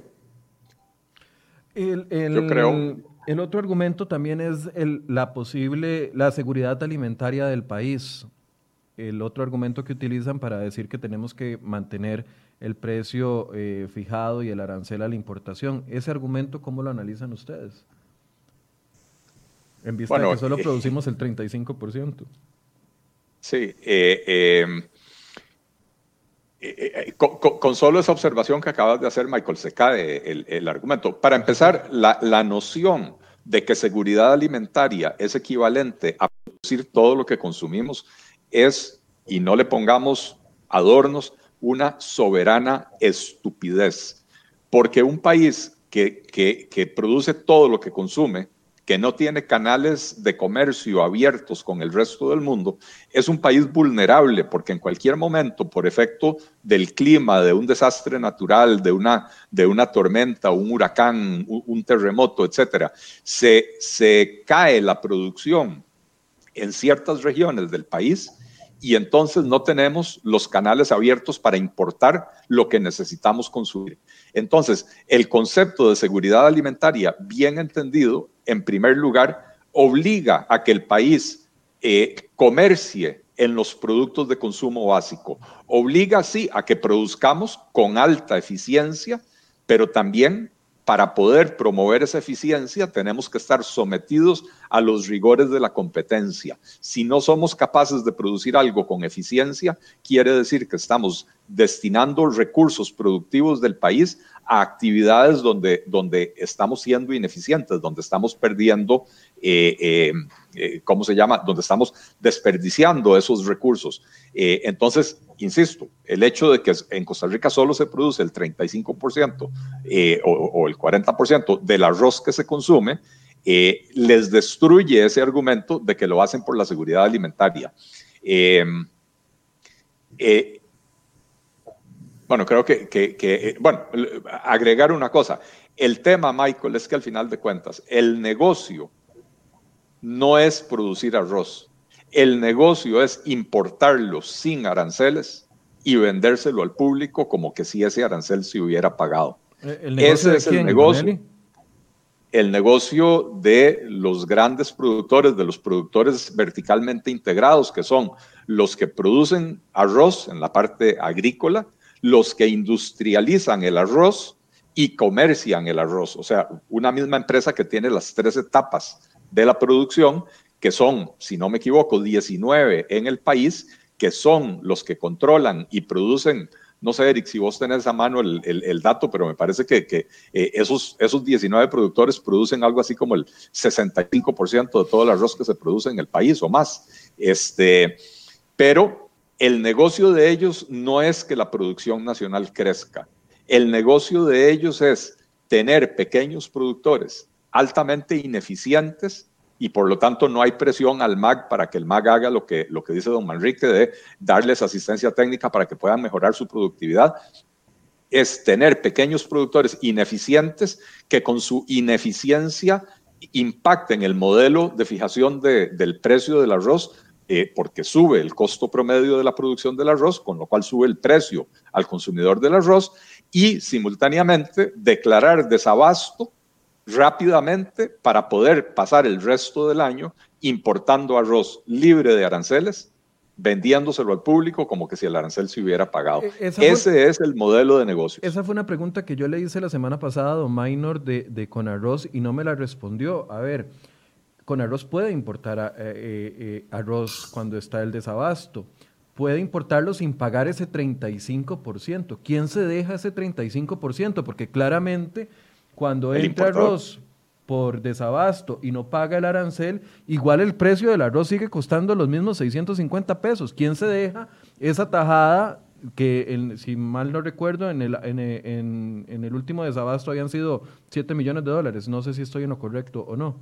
Speaker 1: El, Yo creo. El otro argumento también es el, la posible, la seguridad alimentaria del país. El otro argumento que utilizan para decir que tenemos que mantener el precio eh, fijado y el arancel a la importación. Ese argumento, ¿cómo lo analizan ustedes? En vista de que solo eh, producimos el 35%.
Speaker 3: Sí, eh, eh, con, solo esa observación que acabas de hacer, Michael, se cae el, argumento. Para empezar, la, la, noción de que seguridad alimentaria es equivalente a producir todo lo que consumimos es, y no le pongamos adornos, una soberana estupidez. Porque un país que, que, que produce todo lo que consume, que no tiene canales de comercio abiertos con el resto del mundo, es un país vulnerable porque en cualquier momento, por efecto del clima, de un desastre natural, de una, de una tormenta, un huracán, un, terremoto, etcétera, se, se cae la producción en ciertas regiones del país y entonces no tenemos los canales abiertos para importar lo que necesitamos consumir. Entonces, el concepto de seguridad alimentaria, bien entendido, en primer lugar, obliga a que el país eh, comercie en los productos de consumo básico. Obliga, sí, a que produzcamos con alta eficiencia, pero también para poder promover esa eficiencia tenemos que estar sometidos a los rigores de la competencia. Si no somos capaces de producir algo con eficiencia, quiere decir que estamos destinando recursos productivos del país a actividades donde, donde estamos siendo ineficientes, donde estamos perdiendo, eh, eh, eh, ¿cómo se llama? Donde estamos desperdiciando esos recursos. entonces, insisto, el hecho de que en Costa Rica solo se produce el 35% o, o, el 40% del arroz que se consume, les destruye ese argumento de que lo hacen por la seguridad alimentaria. Bueno, creo que, eh, bueno, agregar una cosa. El tema, Michael, es que al final de cuentas, el negocio no es producir arroz. El negocio es importarlo sin aranceles y vendérselo al público como que si ese arancel se hubiera pagado.
Speaker 1: ¿El Ese es el negocio.
Speaker 3: El negocio de los grandes productores, de los productores verticalmente integrados, que son los que producen arroz en la parte agrícola, los que industrializan el arroz y comercian el arroz. O sea, una misma empresa que tiene las tres etapas de la producción, que son, si no me equivoco, 19 en el país, que son los que controlan y producen no sé, Eric, si vos tenés a mano el, dato, pero me parece que, eh, esos, esos 19 productores producen algo así como el 65% de todo el arroz que se produce en el país o más. Este, pero el negocio de ellos no es que la producción nacional crezca. El negocio de ellos es tener pequeños productores altamente ineficientes y por lo tanto no hay presión al MAG para que el MAG haga lo que, lo que dice don Manrique de darles asistencia técnica para que puedan mejorar su productividad. Es tener pequeños productores ineficientes que con su ineficiencia impacten el modelo de fijación del precio del arroz eh, porque sube el costo promedio de la producción del arroz, con lo cual sube el precio al consumidor del arroz, y simultáneamente declarar desabasto rápidamente para poder pasar el resto del año importando arroz libre de aranceles, vendiéndoselo al público como que si el arancel se hubiera pagado. E-, Ese es el modelo de negocio.
Speaker 1: Esa fue una pregunta que yo le hice la semana pasada a Don Minor de, de Conarroz y no me la respondió. A ver, con arroz puede importar eh, eh, eh, arroz cuando está el desabasto. Puede importarlo sin pagar ese 35%. ¿Quién se deja ese 35%? Porque claramente cuando entra arroz por desabasto y no paga el arancel, igual el precio del arroz sigue costando los mismos 650 pesos. ¿Quién se deja esa tajada que, si mal no recuerdo, en el, en, en el último desabasto habían sido 7 millones de dólares? No sé si estoy en lo correcto o no.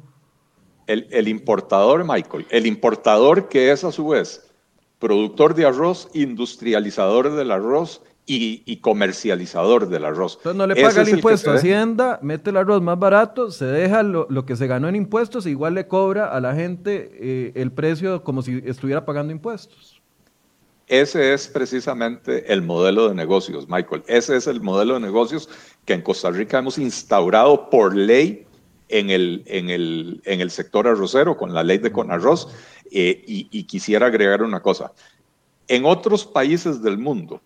Speaker 3: El, el importador, Michael, el importador que es a su vez productor de arroz, industrializador del arroz y, comercializador del arroz.
Speaker 1: Entonces no le paga el impuesto a Hacienda, mete el arroz más barato, se deja lo, que se ganó en impuestos e igual le cobra a la gente eh, el precio como si estuviera pagando impuestos.
Speaker 3: Ese es precisamente el modelo de negocios, Michael. Ese es el modelo de negocios que en Costa Rica hemos instaurado por ley en el, en el, en el sector arrocero, con la ley de Conarroz. Eh, y, quisiera agregar una cosa. En otros países del mundo,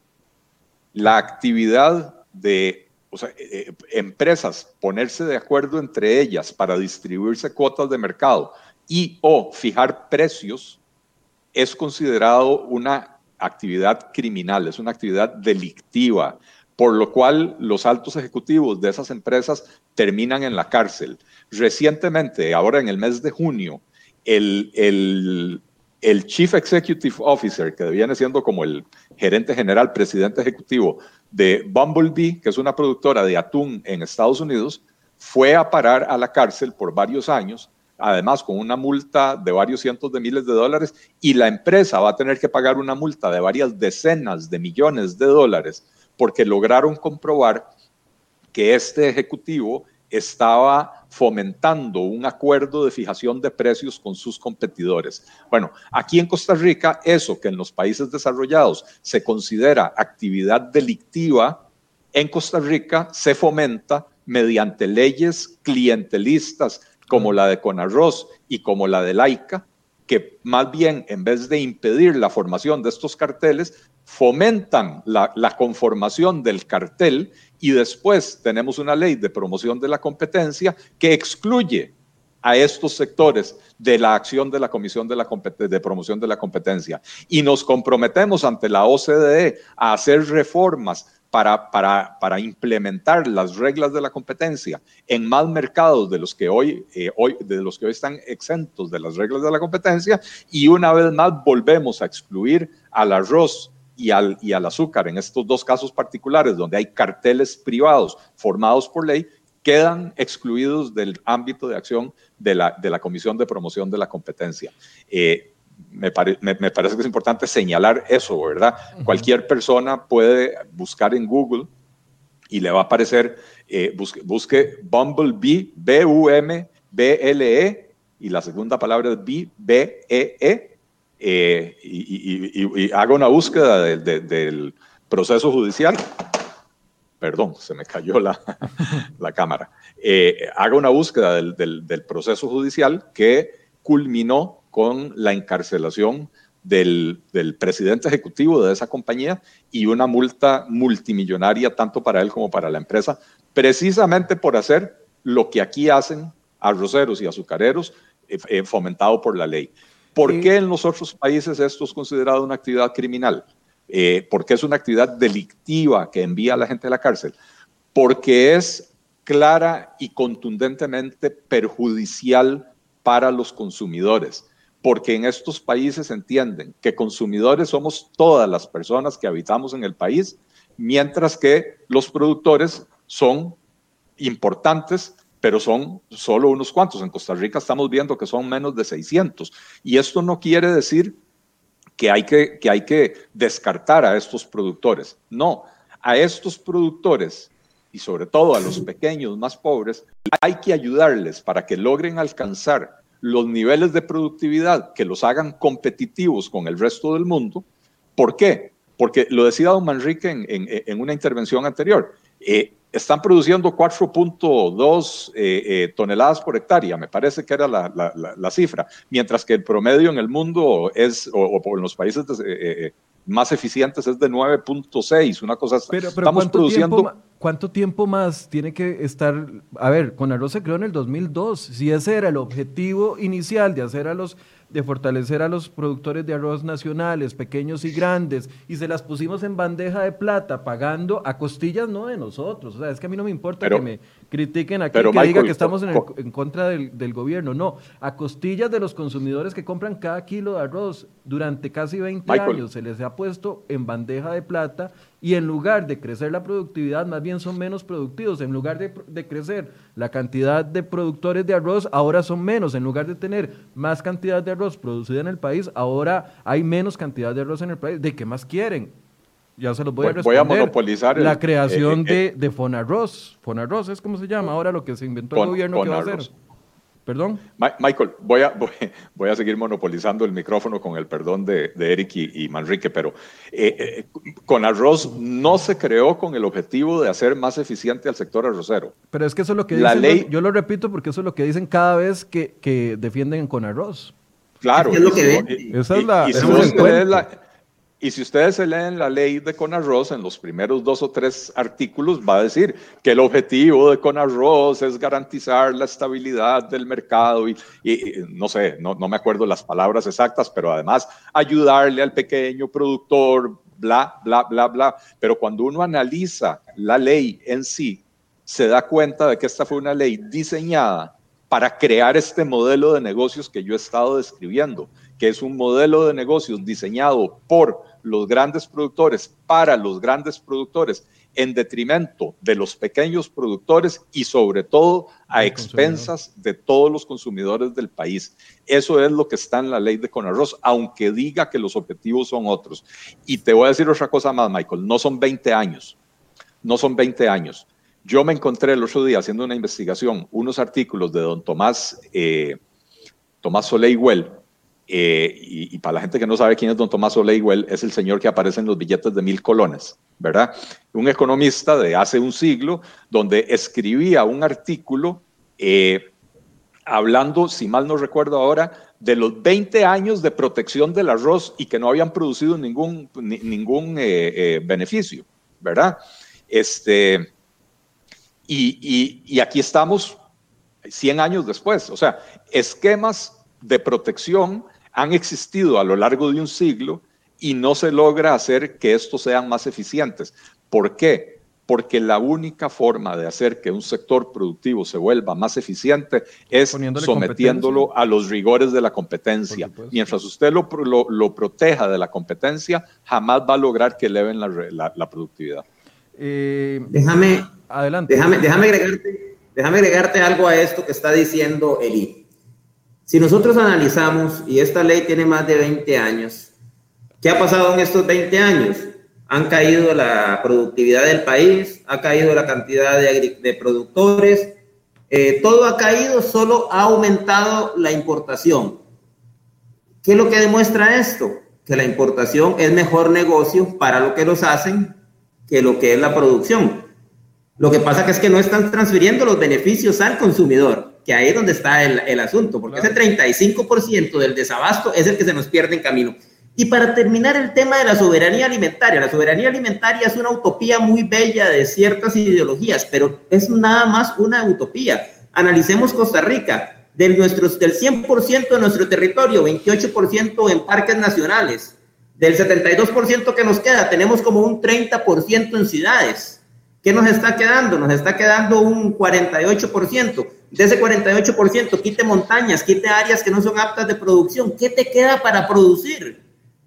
Speaker 3: la actividad de eh, eh, empresas ponerse de acuerdo entre ellas para distribuirse cuotas de mercado y o fijar precios es considerado una actividad criminal, es una actividad delictiva, por lo cual los altos ejecutivos de esas empresas terminan en la cárcel. Recientemente, ahora en el mes de junio, el, el, el, Chief Executive Officer, que viene siendo como el gerente general, presidente ejecutivo de Bumblebee, que es una productora de atún en Estados Unidos, fue a parar a la cárcel por varios años, además con una multa de varios cientos de miles de dólares, y la empresa va a tener que pagar una multa de varias decenas de millones de dólares porque lograron comprobar que este ejecutivo estaba fomentando un acuerdo de fijación de precios con sus competidores. Bueno, aquí en Costa Rica, eso que en los países desarrollados se considera actividad delictiva, en Costa Rica se fomenta mediante leyes clientelistas como la de Conarroz y como la de Laica, que más bien en vez de impedir la formación de estos carteles, fomentan la, la, conformación del cartel y después tenemos una ley de promoción de la competencia que excluye a estos sectores de la acción de la Comisión de, Promoción de la Competencia. Y nos comprometemos ante la OCDE a hacer reformas para, para, para, implementar las reglas de la competencia en más mercados de los, que hoy, eh, hoy, de los que hoy están exentos de las reglas de la competencia y una vez más volvemos a excluir al arroz y al, y al azúcar, en estos dos casos particulares donde hay carteles privados formados por ley, quedan excluidos del ámbito de acción de la, de la Comisión de Promoción de la Competencia. Eh, me, me, parece que es importante señalar eso, ¿verdad? Cualquier persona puede buscar en Google y le va a aparecer, eh, busque, busque Bumblebee, B-U-M-B-L-E, y la segunda palabra es B-B-E-E, eh, y, haga una búsqueda del proceso judicial. Perdón, se me cayó la, la cámara. Eh, haga una búsqueda del, del, proceso judicial que culminó con la encarcelación del, del, presidente ejecutivo de esa compañía y una multa multimillonaria tanto para él como para la empresa, precisamente por hacer lo que aquí hacen arroceros y azucareros eh, fomentado por la ley. ¿Por qué en los otros países esto es considerado una actividad criminal? Eh, porque es una actividad delictiva que envía a la gente a la cárcel. Porque es clara y contundentemente perjudicial para los consumidores. Porque en estos países entienden que consumidores somos todas las personas que habitamos en el país, mientras que los productores son importantes pero son solo unos cuantos. En Costa Rica estamos viendo que son menos de 600. Y esto no quiere decir que hay que, que, hay que descartar a estos productores. No, a estos productores y sobre todo a los pequeños más pobres, hay que ayudarles para que logren alcanzar los niveles de productividad que los hagan competitivos con el resto del mundo. ¿Por qué? Porque lo decía don Manrique en, en, en una intervención anterior. Eh, están produciendo 4.2 eh, eh, toneladas por hectárea, me parece que era la, cifra, mientras que el promedio en el mundo es, o, en los países eh, más eficientes es de 9.6, una cosa
Speaker 1: pero, pero estamos produciendo... Tiempo, ¿Cuánto tiempo más tiene que estar? A ver, con arroz se creó en el 2002, si ese era el objetivo inicial de hacer a los de fortalecer a los productores de arroz nacionales, pequeños y grandes, y se las pusimos en bandeja de plata, pagando a costillas no de nosotros. O sea, es que a mí no me importa que, me, critiquen aquí que diga que estamos en, contra del, gobierno. No, a costillas de los consumidores que compran cada kilo de arroz durante casi 20 años se les ha puesto en bandeja de plata y en lugar de crecer la productividad, más bien son menos productivos. En lugar de, de crecer la cantidad de productores de arroz, ahora son menos. En lugar de tener más cantidad de arroz producida en el país, ahora hay menos cantidad de arroz en el país. ¿De qué más quieren? Ya se los voy a responder.
Speaker 3: Voy a monopolizar
Speaker 1: la creación eh, de, eh, de Fonarroz. Fonarroz es como se llama ahora lo que se inventó el gobierno que va a hacer. Perdón.
Speaker 3: Michael, voy a, voy, a seguir monopolizando el micrófono con el perdón de, Eric y, Manrique, pero eh, con arroz no se creó con el objetivo de hacer más eficiente al sector arrocero.
Speaker 1: Pero es que eso es lo que la dicen, ley, yo lo repito porque eso es lo que dicen cada vez que, que defienden con arroz.
Speaker 3: Claro.
Speaker 2: Es lo que
Speaker 1: esa es la,
Speaker 3: y si ustedes se leen la ley de Conarroz, en los primeros dos o tres artículos va a decir que el objetivo de Conarroz es garantizar la estabilidad del mercado y, no sé, no, no, me acuerdo las palabras exactas, pero además ayudarle al pequeño productor, bla, bla, bla, bla. Pero cuando uno analiza la ley en sí, se da cuenta de que esta fue una ley diseñada para crear este modelo de negocios que yo he estado describiendo, que es un modelo de negocios diseñado por los grandes productores para los grandes productores en detrimento de los pequeños productores y sobre todo a expensas de todos los consumidores del país. Eso es lo que está en la ley de Conarroz, aunque diga que los objetivos son otros. Y te voy a decir otra cosa más, Michael, no son 20 años, no son 20 años. Yo me encontré el otro día haciendo una investigación, unos artículos de don Tomás, eh, Tomás Soleil eh, y, para la gente que no sabe quién es don Tomás Oleiguel, es el señor que aparece en los billetes de mil colones, ¿verdad? Un economista de hace un siglo, donde escribía un artículo eh, hablando, si mal no recuerdo ahora, de los 20 años de protección del arroz y que no habían producido ningún, ningún eh, beneficio, ¿verdad? Este, y, y aquí estamos 100 años después, o sea, esquemas de protección han existido a lo largo de un siglo y no se logra hacer que estos sean más eficientes. ¿Por qué? Porque la única forma de hacer que un sector productivo se vuelva más eficiente es sometiéndolo a los rigores de la competencia. Mientras usted lo, lo, proteja de la competencia, jamás va a lograr que eleven la, la, productividad.
Speaker 2: Eh, déjame, adelante. Déjame, déjame, agregarte, déjame agregarte algo a esto que está diciendo Eli. Si nosotros analizamos, y esta ley tiene más de 20 años, ¿qué ha pasado en estos 20 años? Han caído la productividad del país, ha caído la cantidad de, productores, eh, todo ha caído, solo ha aumentado la importación. ¿Qué es lo que demuestra esto? Que la importación es mejor negocio para lo que los hacen que lo que es la producción. Lo que pasa es que no están transfiriendo los beneficios al consumidor que ahí es donde está el, el asunto, porque ese 35% del desabasto es el que se nos pierde en camino. Y para terminar el tema de la soberanía alimentaria, la soberanía alimentaria es una utopía muy bella de ciertas ideologías, pero es nada más una utopía. Analicemos Costa Rica, del, nuestros, del 100% de nuestro territorio, 28% en parques nacionales, del 72% que nos queda, tenemos como un 30% en ciudades. ¿Qué nos está quedando? Nos está quedando un 48% de ese 48%, quite montañas, quite áreas que no son aptas de producción. ¿Qué te queda para producir?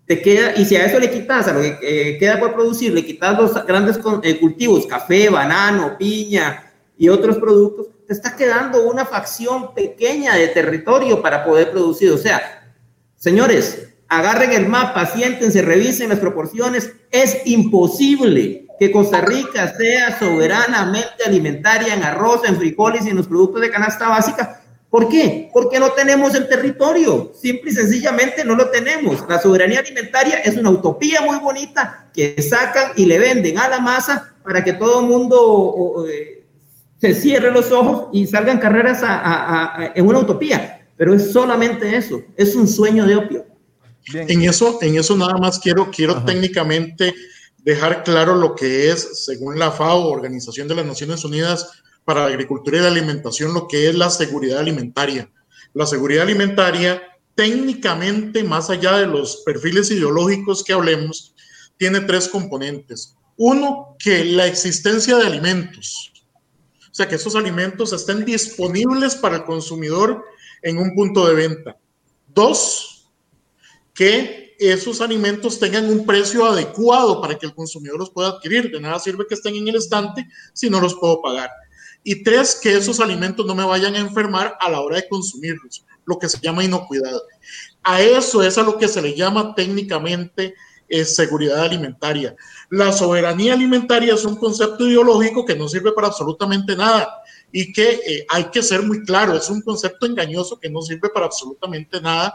Speaker 2: Te queda, y si a eso le quitas, a lo que eh, queda por producir, le quitas los grandes eh, cultivos, café, banano, piña y otros productos, te está quedando una facción pequeña de territorio para poder producir. O sea, señores, agarren el mapa, siéntense, revisen las proporciones. Es imposible que Costa Rica sea soberanamente alimentaria en arroz, en frijoles y en los productos de canasta básica. ¿Por qué? Porque no tenemos el territorio. Simple y sencillamente no lo tenemos. La soberanía alimentaria es una utopía muy bonita que sacan y le venden a la masa para que todo el mundo eh, se cierre los ojos y salgan carreras en una utopía. Pero es solamente eso. Es un sueño de opio.
Speaker 4: En eso, en eso nada más quiero, quiero técnicamente dejar claro lo que es, según la FAO, Organización de las Naciones Unidas para la Agricultura y la Alimentación, lo que es la seguridad alimentaria. La seguridad alimentaria, técnicamente, más allá de los perfiles ideológicos que hablemos, tiene tres componentes. Uno, que la existencia de alimentos. O sea, que esos alimentos estén disponibles para el consumidor en un punto de venta. Dos, que esos alimentos tengan un precio adecuado para que el consumidor los pueda adquirir. De nada sirve que estén en el estante si no los puedo pagar. Y tres, que esos alimentos no me vayan a enfermar a la hora de consumirlos, lo que se llama inocuidad. A eso es a lo que se le llama técnicamente eh, seguridad alimentaria. La soberanía alimentaria es un concepto ideológico que no sirve para absolutamente nada y que eh, hay que ser muy claro, es un concepto engañoso que no sirve para absolutamente nada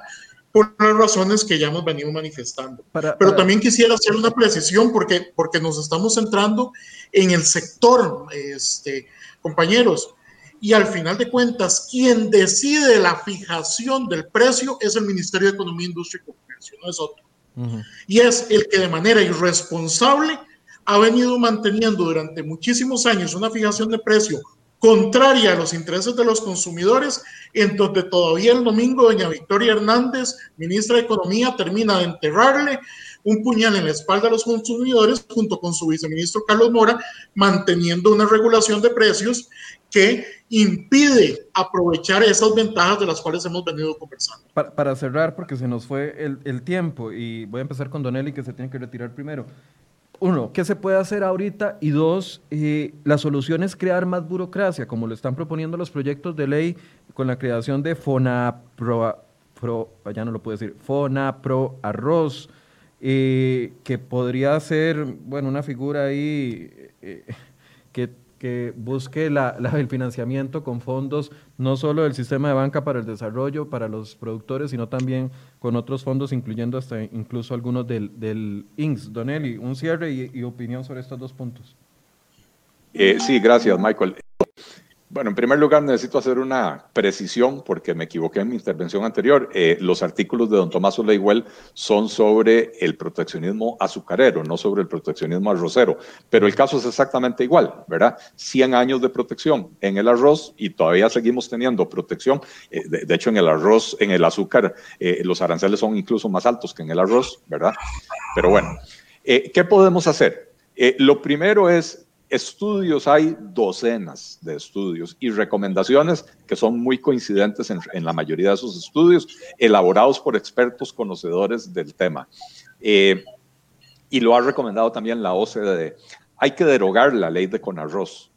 Speaker 4: por las razones que ya hemos venido manifestando. Pero también quisiera hacer una precisión porque, porque nos estamos centrando en el sector, este, compañeros, y al final de cuentas, quien decide la fijación del precio es el Ministerio de Economía, Industria y Comercio, no es otro. Y es el que de manera irresponsable ha venido manteniendo durante muchísimos años una fijación de precio contraria a los intereses de los consumidores, en donde todavía el domingo doña Victoria Hernández, ministra de Economía, termina de enterrarle un puñal en la espalda a los consumidores junto con su viceministro Carlos Mora, manteniendo una regulación de precios que impide aprovechar esas ventajas de las cuales hemos venido conversando.
Speaker 1: Para, cerrar, porque se nos fue el, tiempo, y voy a empezar con Don Eli, que se tiene que retirar primero. Uno, ¿qué se puede hacer ahorita? Y dos, eh, la solución es crear más burocracia, como lo están proponiendo los proyectos de ley con la creación de FONAPRO, pro, ya no lo puedo decir, FONAPRO Arroz, eh, que podría ser, bueno, una figura ahí eh, que que busque el financiamiento con fondos no solo del sistema de banca para el desarrollo, para los productores, sino también con otros fondos, incluyendo hasta incluso algunos del, del INSS. Donelli, un cierre y, opinión sobre estos dos puntos.
Speaker 3: Eh, sí, gracias, Michael. Bueno, en primer lugar necesito hacer una precisión porque me equivoqué en mi intervención anterior. Eh, los artículos de don Tomás Leiwell son sobre el proteccionismo azucarero, no sobre el proteccionismo arrocero. Pero el caso es exactamente igual, ¿verdad? 100 años de protección en el arroz y todavía seguimos teniendo protección. Eh, de, hecho, en el arroz, en el azúcar, eh, los aranceles son incluso más altos que en el arroz, ¿verdad? Pero bueno, ¿qué podemos hacer? lo primero es Estudios hay docenas de estudios y recomendaciones que son muy coincidentes en, la mayoría de esos estudios, elaborados por expertos conocedores del tema. Eh, y lo ha recomendado también la OCDE. Hay que derogar la ley de Conarroz.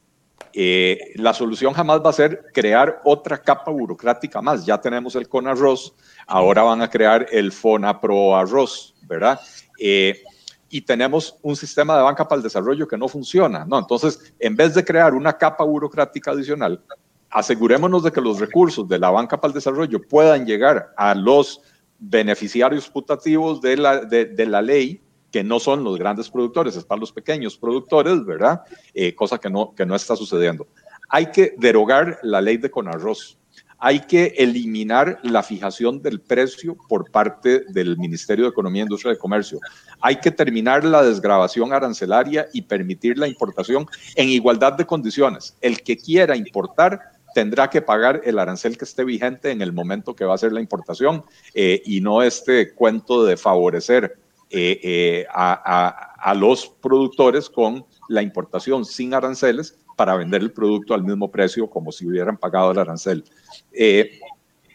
Speaker 3: Eh, la solución jamás va a ser crear otra capa burocrática más. Ya tenemos el Conarroz, ahora van a crear el FONAPRO Arroz, ¿verdad? Eh, y tenemos un sistema de banca para el desarrollo que no funciona, ¿no? Entonces, en vez de crear una capa burocrática adicional, asegurémonos de que los recursos de la banca para el desarrollo puedan llegar a los beneficiarios putativos de la, de, la ley, que no son los grandes productores, es para los pequeños productores, ¿verdad? Eh, cosa que no, que no está sucediendo. Hay que derogar la ley de Conarroz hay que eliminar la fijación del precio por parte del Ministerio de Economía, Industria y Comercio. Hay que terminar la desgrabación arancelaria y permitir la importación en igualdad de condiciones. El que quiera importar tendrá que pagar el arancel que esté vigente en el momento que va a hacer la importación eh, y no este cuento de favorecer eh, eh, a los productores con la importación sin aranceles para vender el producto al mismo precio como si hubieran pagado el arancel. Eh,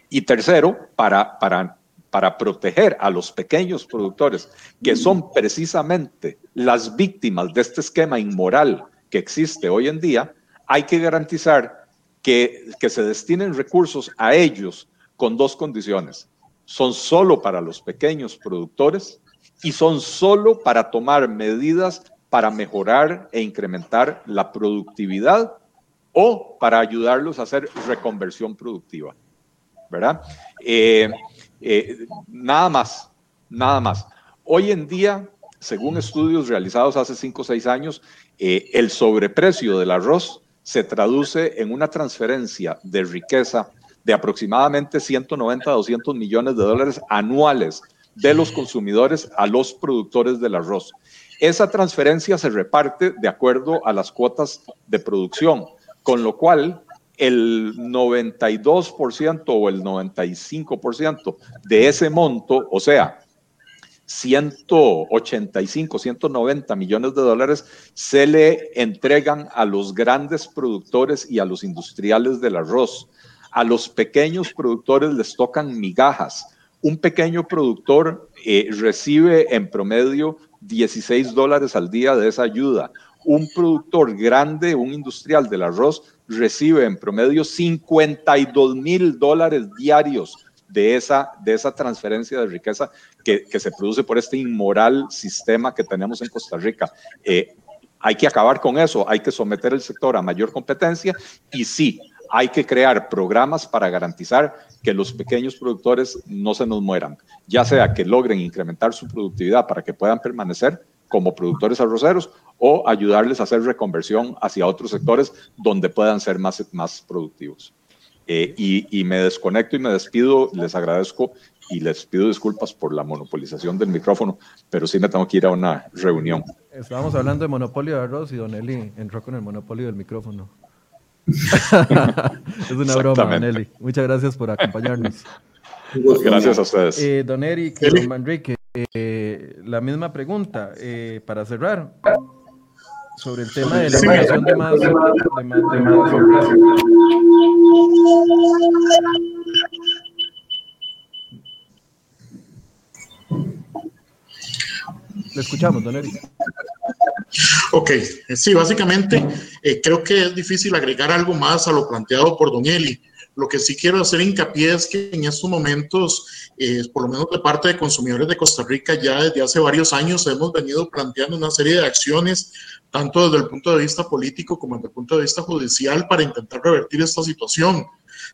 Speaker 3: y tercero, para, para, para proteger a los pequeños productores, que son precisamente las víctimas de este esquema inmoral que existe hoy en día, hay que garantizar que, que se destinen recursos a ellos con dos condiciones. Son solo para los pequeños productores y son solo para tomar medidas para mejorar e incrementar la productividad o para ayudarlos a hacer reconversión productiva, ¿verdad? Eh, eh, nada más, nada más. Hoy en día, según estudios realizados hace 5 o 6 años, eh, el sobreprecio del arroz se traduce en una transferencia de riqueza de aproximadamente 190 a 200 millones de dólares anuales de los consumidores a los productores del arroz. Esa transferencia se reparte de acuerdo a las cuotas de producción, con lo cual el 92% o el 95% de ese monto, o sea, 185, 190 millones de dólares se le entregan a los grandes productores y a los industriales del arroz. A los pequeños productores les tocan migajas. Un pequeño productor eh, recibe en promedio 16 dólares al día de esa ayuda. Un productor grande, un industrial del arroz, recibe en promedio 52 mil dólares diarios de esa, de esa transferencia de riqueza que, se produce por este inmoral sistema que tenemos en Costa Rica. Eh, hay que acabar con eso, hay que someter el sector a mayor competencia y sí, hay que crear programas para garantizar que los pequeños productores no se nos mueran, ya sea que logren incrementar su productividad para que puedan permanecer como productores arroceros o ayudarles a hacer reconversión hacia otros sectores donde puedan ser más, más productivos. Eh, y, me desconecto y me despido. Les agradezco y les pido disculpas por la monopolización del micrófono, pero sí me tengo que ir a una reunión.
Speaker 1: Estábamos hablando de monopolio de arroz y Don Eli entró con el monopolio del micrófono. es una broma, Don Eli. Muchas gracias por acompañarnos.
Speaker 3: Gracias a ustedes.
Speaker 1: Eh, don Eric Don Manrique, eh, la misma pregunta para cerrar sobre el tema de la creación de más, de más, de más, Le escuchamos, don Eric.
Speaker 4: Ok, sí, básicamente eh, creo que es difícil agregar algo más a lo planteado por don Eli. Lo que sí quiero hacer hincapié es que en estos momentos, eh, por lo menos de parte de consumidores de Costa Rica, ya desde hace varios años hemos venido planteando una serie de acciones tanto desde el punto de vista político como desde el punto de vista judicial, para intentar revertir esta situación.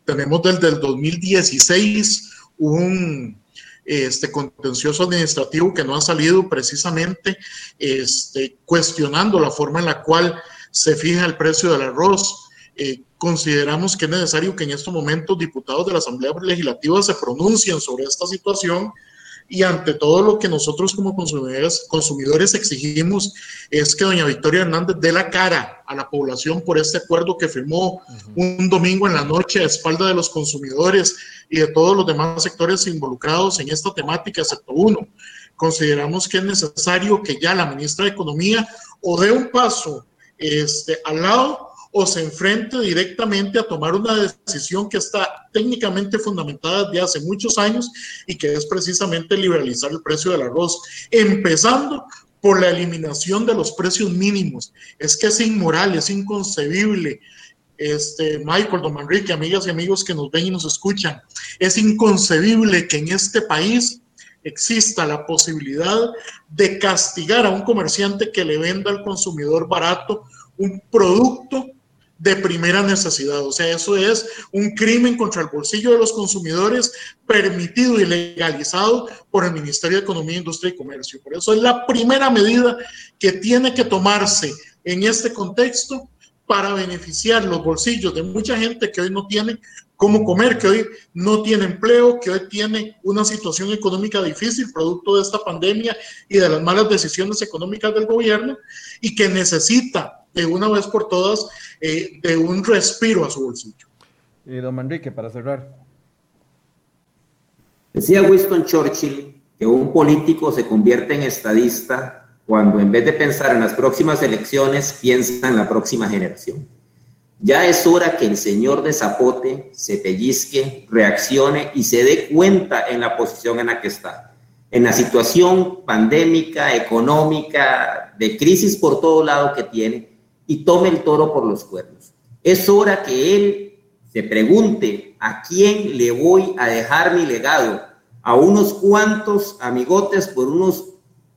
Speaker 4: Tenemos desde el 2016 un este, contencioso administrativo que no ha salido precisamente este, cuestionando la forma en la cual se fija el precio del arroz. Eh, consideramos que es necesario que en estos momentos diputados de la Asamblea Legislativa se pronuncien sobre esta situación y ante todo lo que nosotros como consumidores, consumidores exigimos es que doña Victoria Hernández dé la cara a la población por este acuerdo que firmó un domingo en la noche a espalda de los consumidores y de todos los demás sectores involucrados en esta temática, excepto uno. Consideramos que es necesario que ya la ministra de Economía o dé un paso este, al lado o se enfrente directamente a tomar una decisión que está técnicamente fundamentada desde hace muchos años y que es precisamente liberalizar el precio del arroz, empezando por la eliminación de los precios mínimos. Es que es inmoral, es inconcebible. Este, Michael, Don Manrique, amigas y amigos que nos ven y nos escuchan, es inconcebible que en este país exista la posibilidad de castigar a un comerciante que le venda al consumidor barato un producto de primera necesidad. O sea, eso es un crimen contra el bolsillo de los consumidores permitido y legalizado por el Ministerio de Economía, Industria y Comercio. Por eso es la primera medida que tiene que tomarse en este contexto para beneficiar los bolsillos de mucha gente que hoy no tiene cómo comer, que hoy no tiene empleo, que hoy tiene una situación económica difícil producto de esta pandemia y de las malas decisiones económicas del gobierno y que necesita de una vez por todas eh, de un respiro a su bolsillo.
Speaker 1: Y don Manrique, para cerrar.
Speaker 2: Decía Winston Churchill que un político se convierte en estadista cuando en vez de pensar en las próximas elecciones, piensa en la próxima generación. Ya es hora que el señor de Zapote se pellizque, reaccione y se dé cuenta en la posición en la que está. En la situación pandémica, económica, de crisis por todo lado que tiene, y tome el toro por los cuernos. Es hora que él se pregunte a quién le voy a dejar mi legado, a unos cuantos amigotes por unos,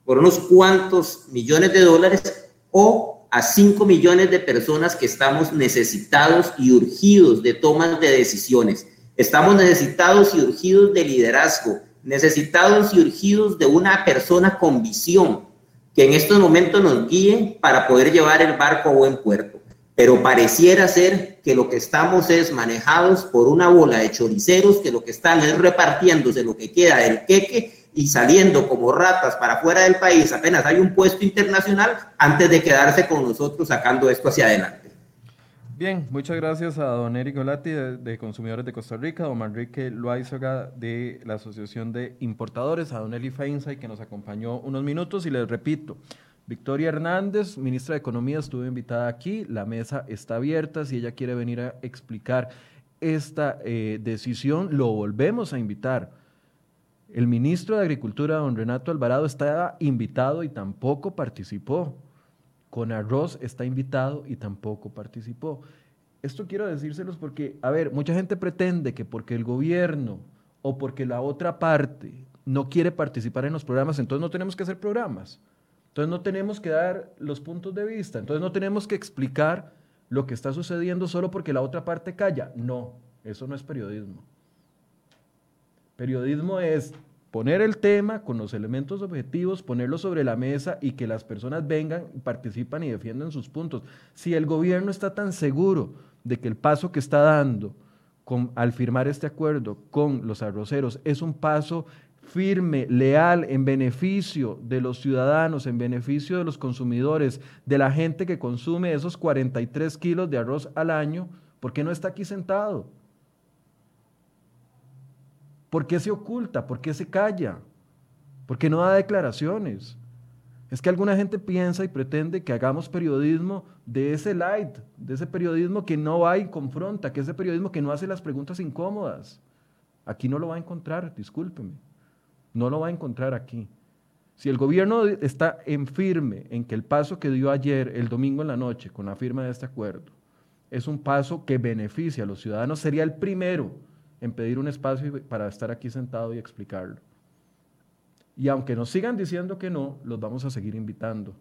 Speaker 2: por unos cuantos millones de dólares o a cinco millones de personas que estamos necesitados y urgidos de tomas de decisiones. Estamos necesitados y urgidos de liderazgo, necesitados y urgidos de una persona con visión, que en estos momentos nos guíe para poder llevar el barco a buen puerto. Pero pareciera ser que lo que estamos es manejados por una bola de choriceros que lo que están es repartiéndose lo que queda del queque y saliendo como ratas para fuera del país apenas hay un puesto internacional antes de quedarse con nosotros sacando esto hacia adelante.
Speaker 1: Bien, muchas gracias a don Eric Olati de, Consumidores de Costa Rica, don Manrique Loaizaga de la Asociación de Importadores, a don Eli Feinsay que nos acompañó unos minutos y les repito, Victoria Hernández, ministra de Economía, estuvo invitada aquí, la mesa está abierta, si ella quiere venir a explicar esta eh, decisión, lo volvemos a invitar. El ministro de Agricultura, don Renato Alvarado, estaba invitado y tampoco participó con arroz está invitado y tampoco participó. Esto quiero decírselos porque, a ver, mucha gente pretende que porque el gobierno o porque la otra parte no quiere participar en los programas, entonces no tenemos que hacer programas. Entonces no tenemos que dar los puntos de vista. Entonces no tenemos que explicar lo que está sucediendo solo porque la otra parte calla. No, eso no es periodismo. Periodismo es poner el tema con los elementos objetivos, ponerlo sobre la mesa y que las personas vengan, participan y defiendan sus puntos. Si el gobierno está tan seguro de que el paso que está dando al firmar este acuerdo con los arroceros es un paso firme, leal, en beneficio de los ciudadanos, en beneficio de los consumidores, de la gente que consume esos 43 kilos de arroz al año, ¿por qué no está aquí sentado? ¿Por qué se oculta? ¿Por qué se calla? ¿Por qué no da declaraciones? Es que alguna gente piensa y pretende que hagamos periodismo de ese light, de ese periodismo que no va y confronta, que ese periodismo que no hace las preguntas incómodas. Aquí no lo va a encontrar, discúlpeme. No lo va a encontrar aquí. Si el gobierno está en firme en que el paso que dio ayer, el domingo en la noche, con la firma de este acuerdo, es un paso que beneficia a los ciudadanos, sería el primero en pedir un espacio para estar aquí sentado y explicarlo. Y aunque nos sigan diciendo que no, los vamos a seguir invitando.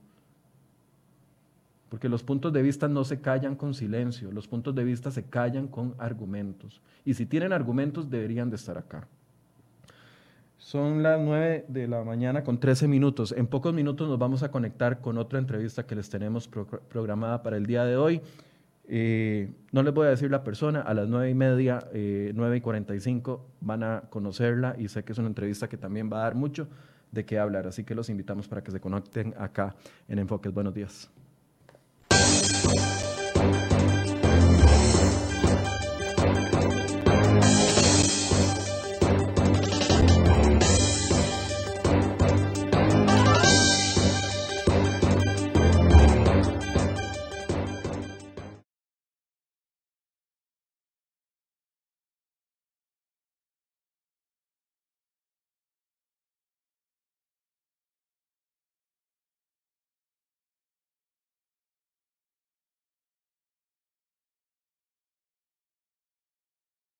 Speaker 1: Porque los puntos de vista no se callan con silencio, los puntos de vista se callan con argumentos. Y si tienen argumentos, deberían de estar acá. Son las 9 de la mañana con 13 minutos. En pocos minutos nos vamos a conectar con otra entrevista que les tenemos programada para el día de hoy. Eh, no les voy a decir la persona, a las 9 y media, eh, 9 y 45 van a conocerla y sé que es una entrevista que también va a dar mucho de qué hablar, así que los invitamos para que se conecten acá en Enfoques. Buenos días.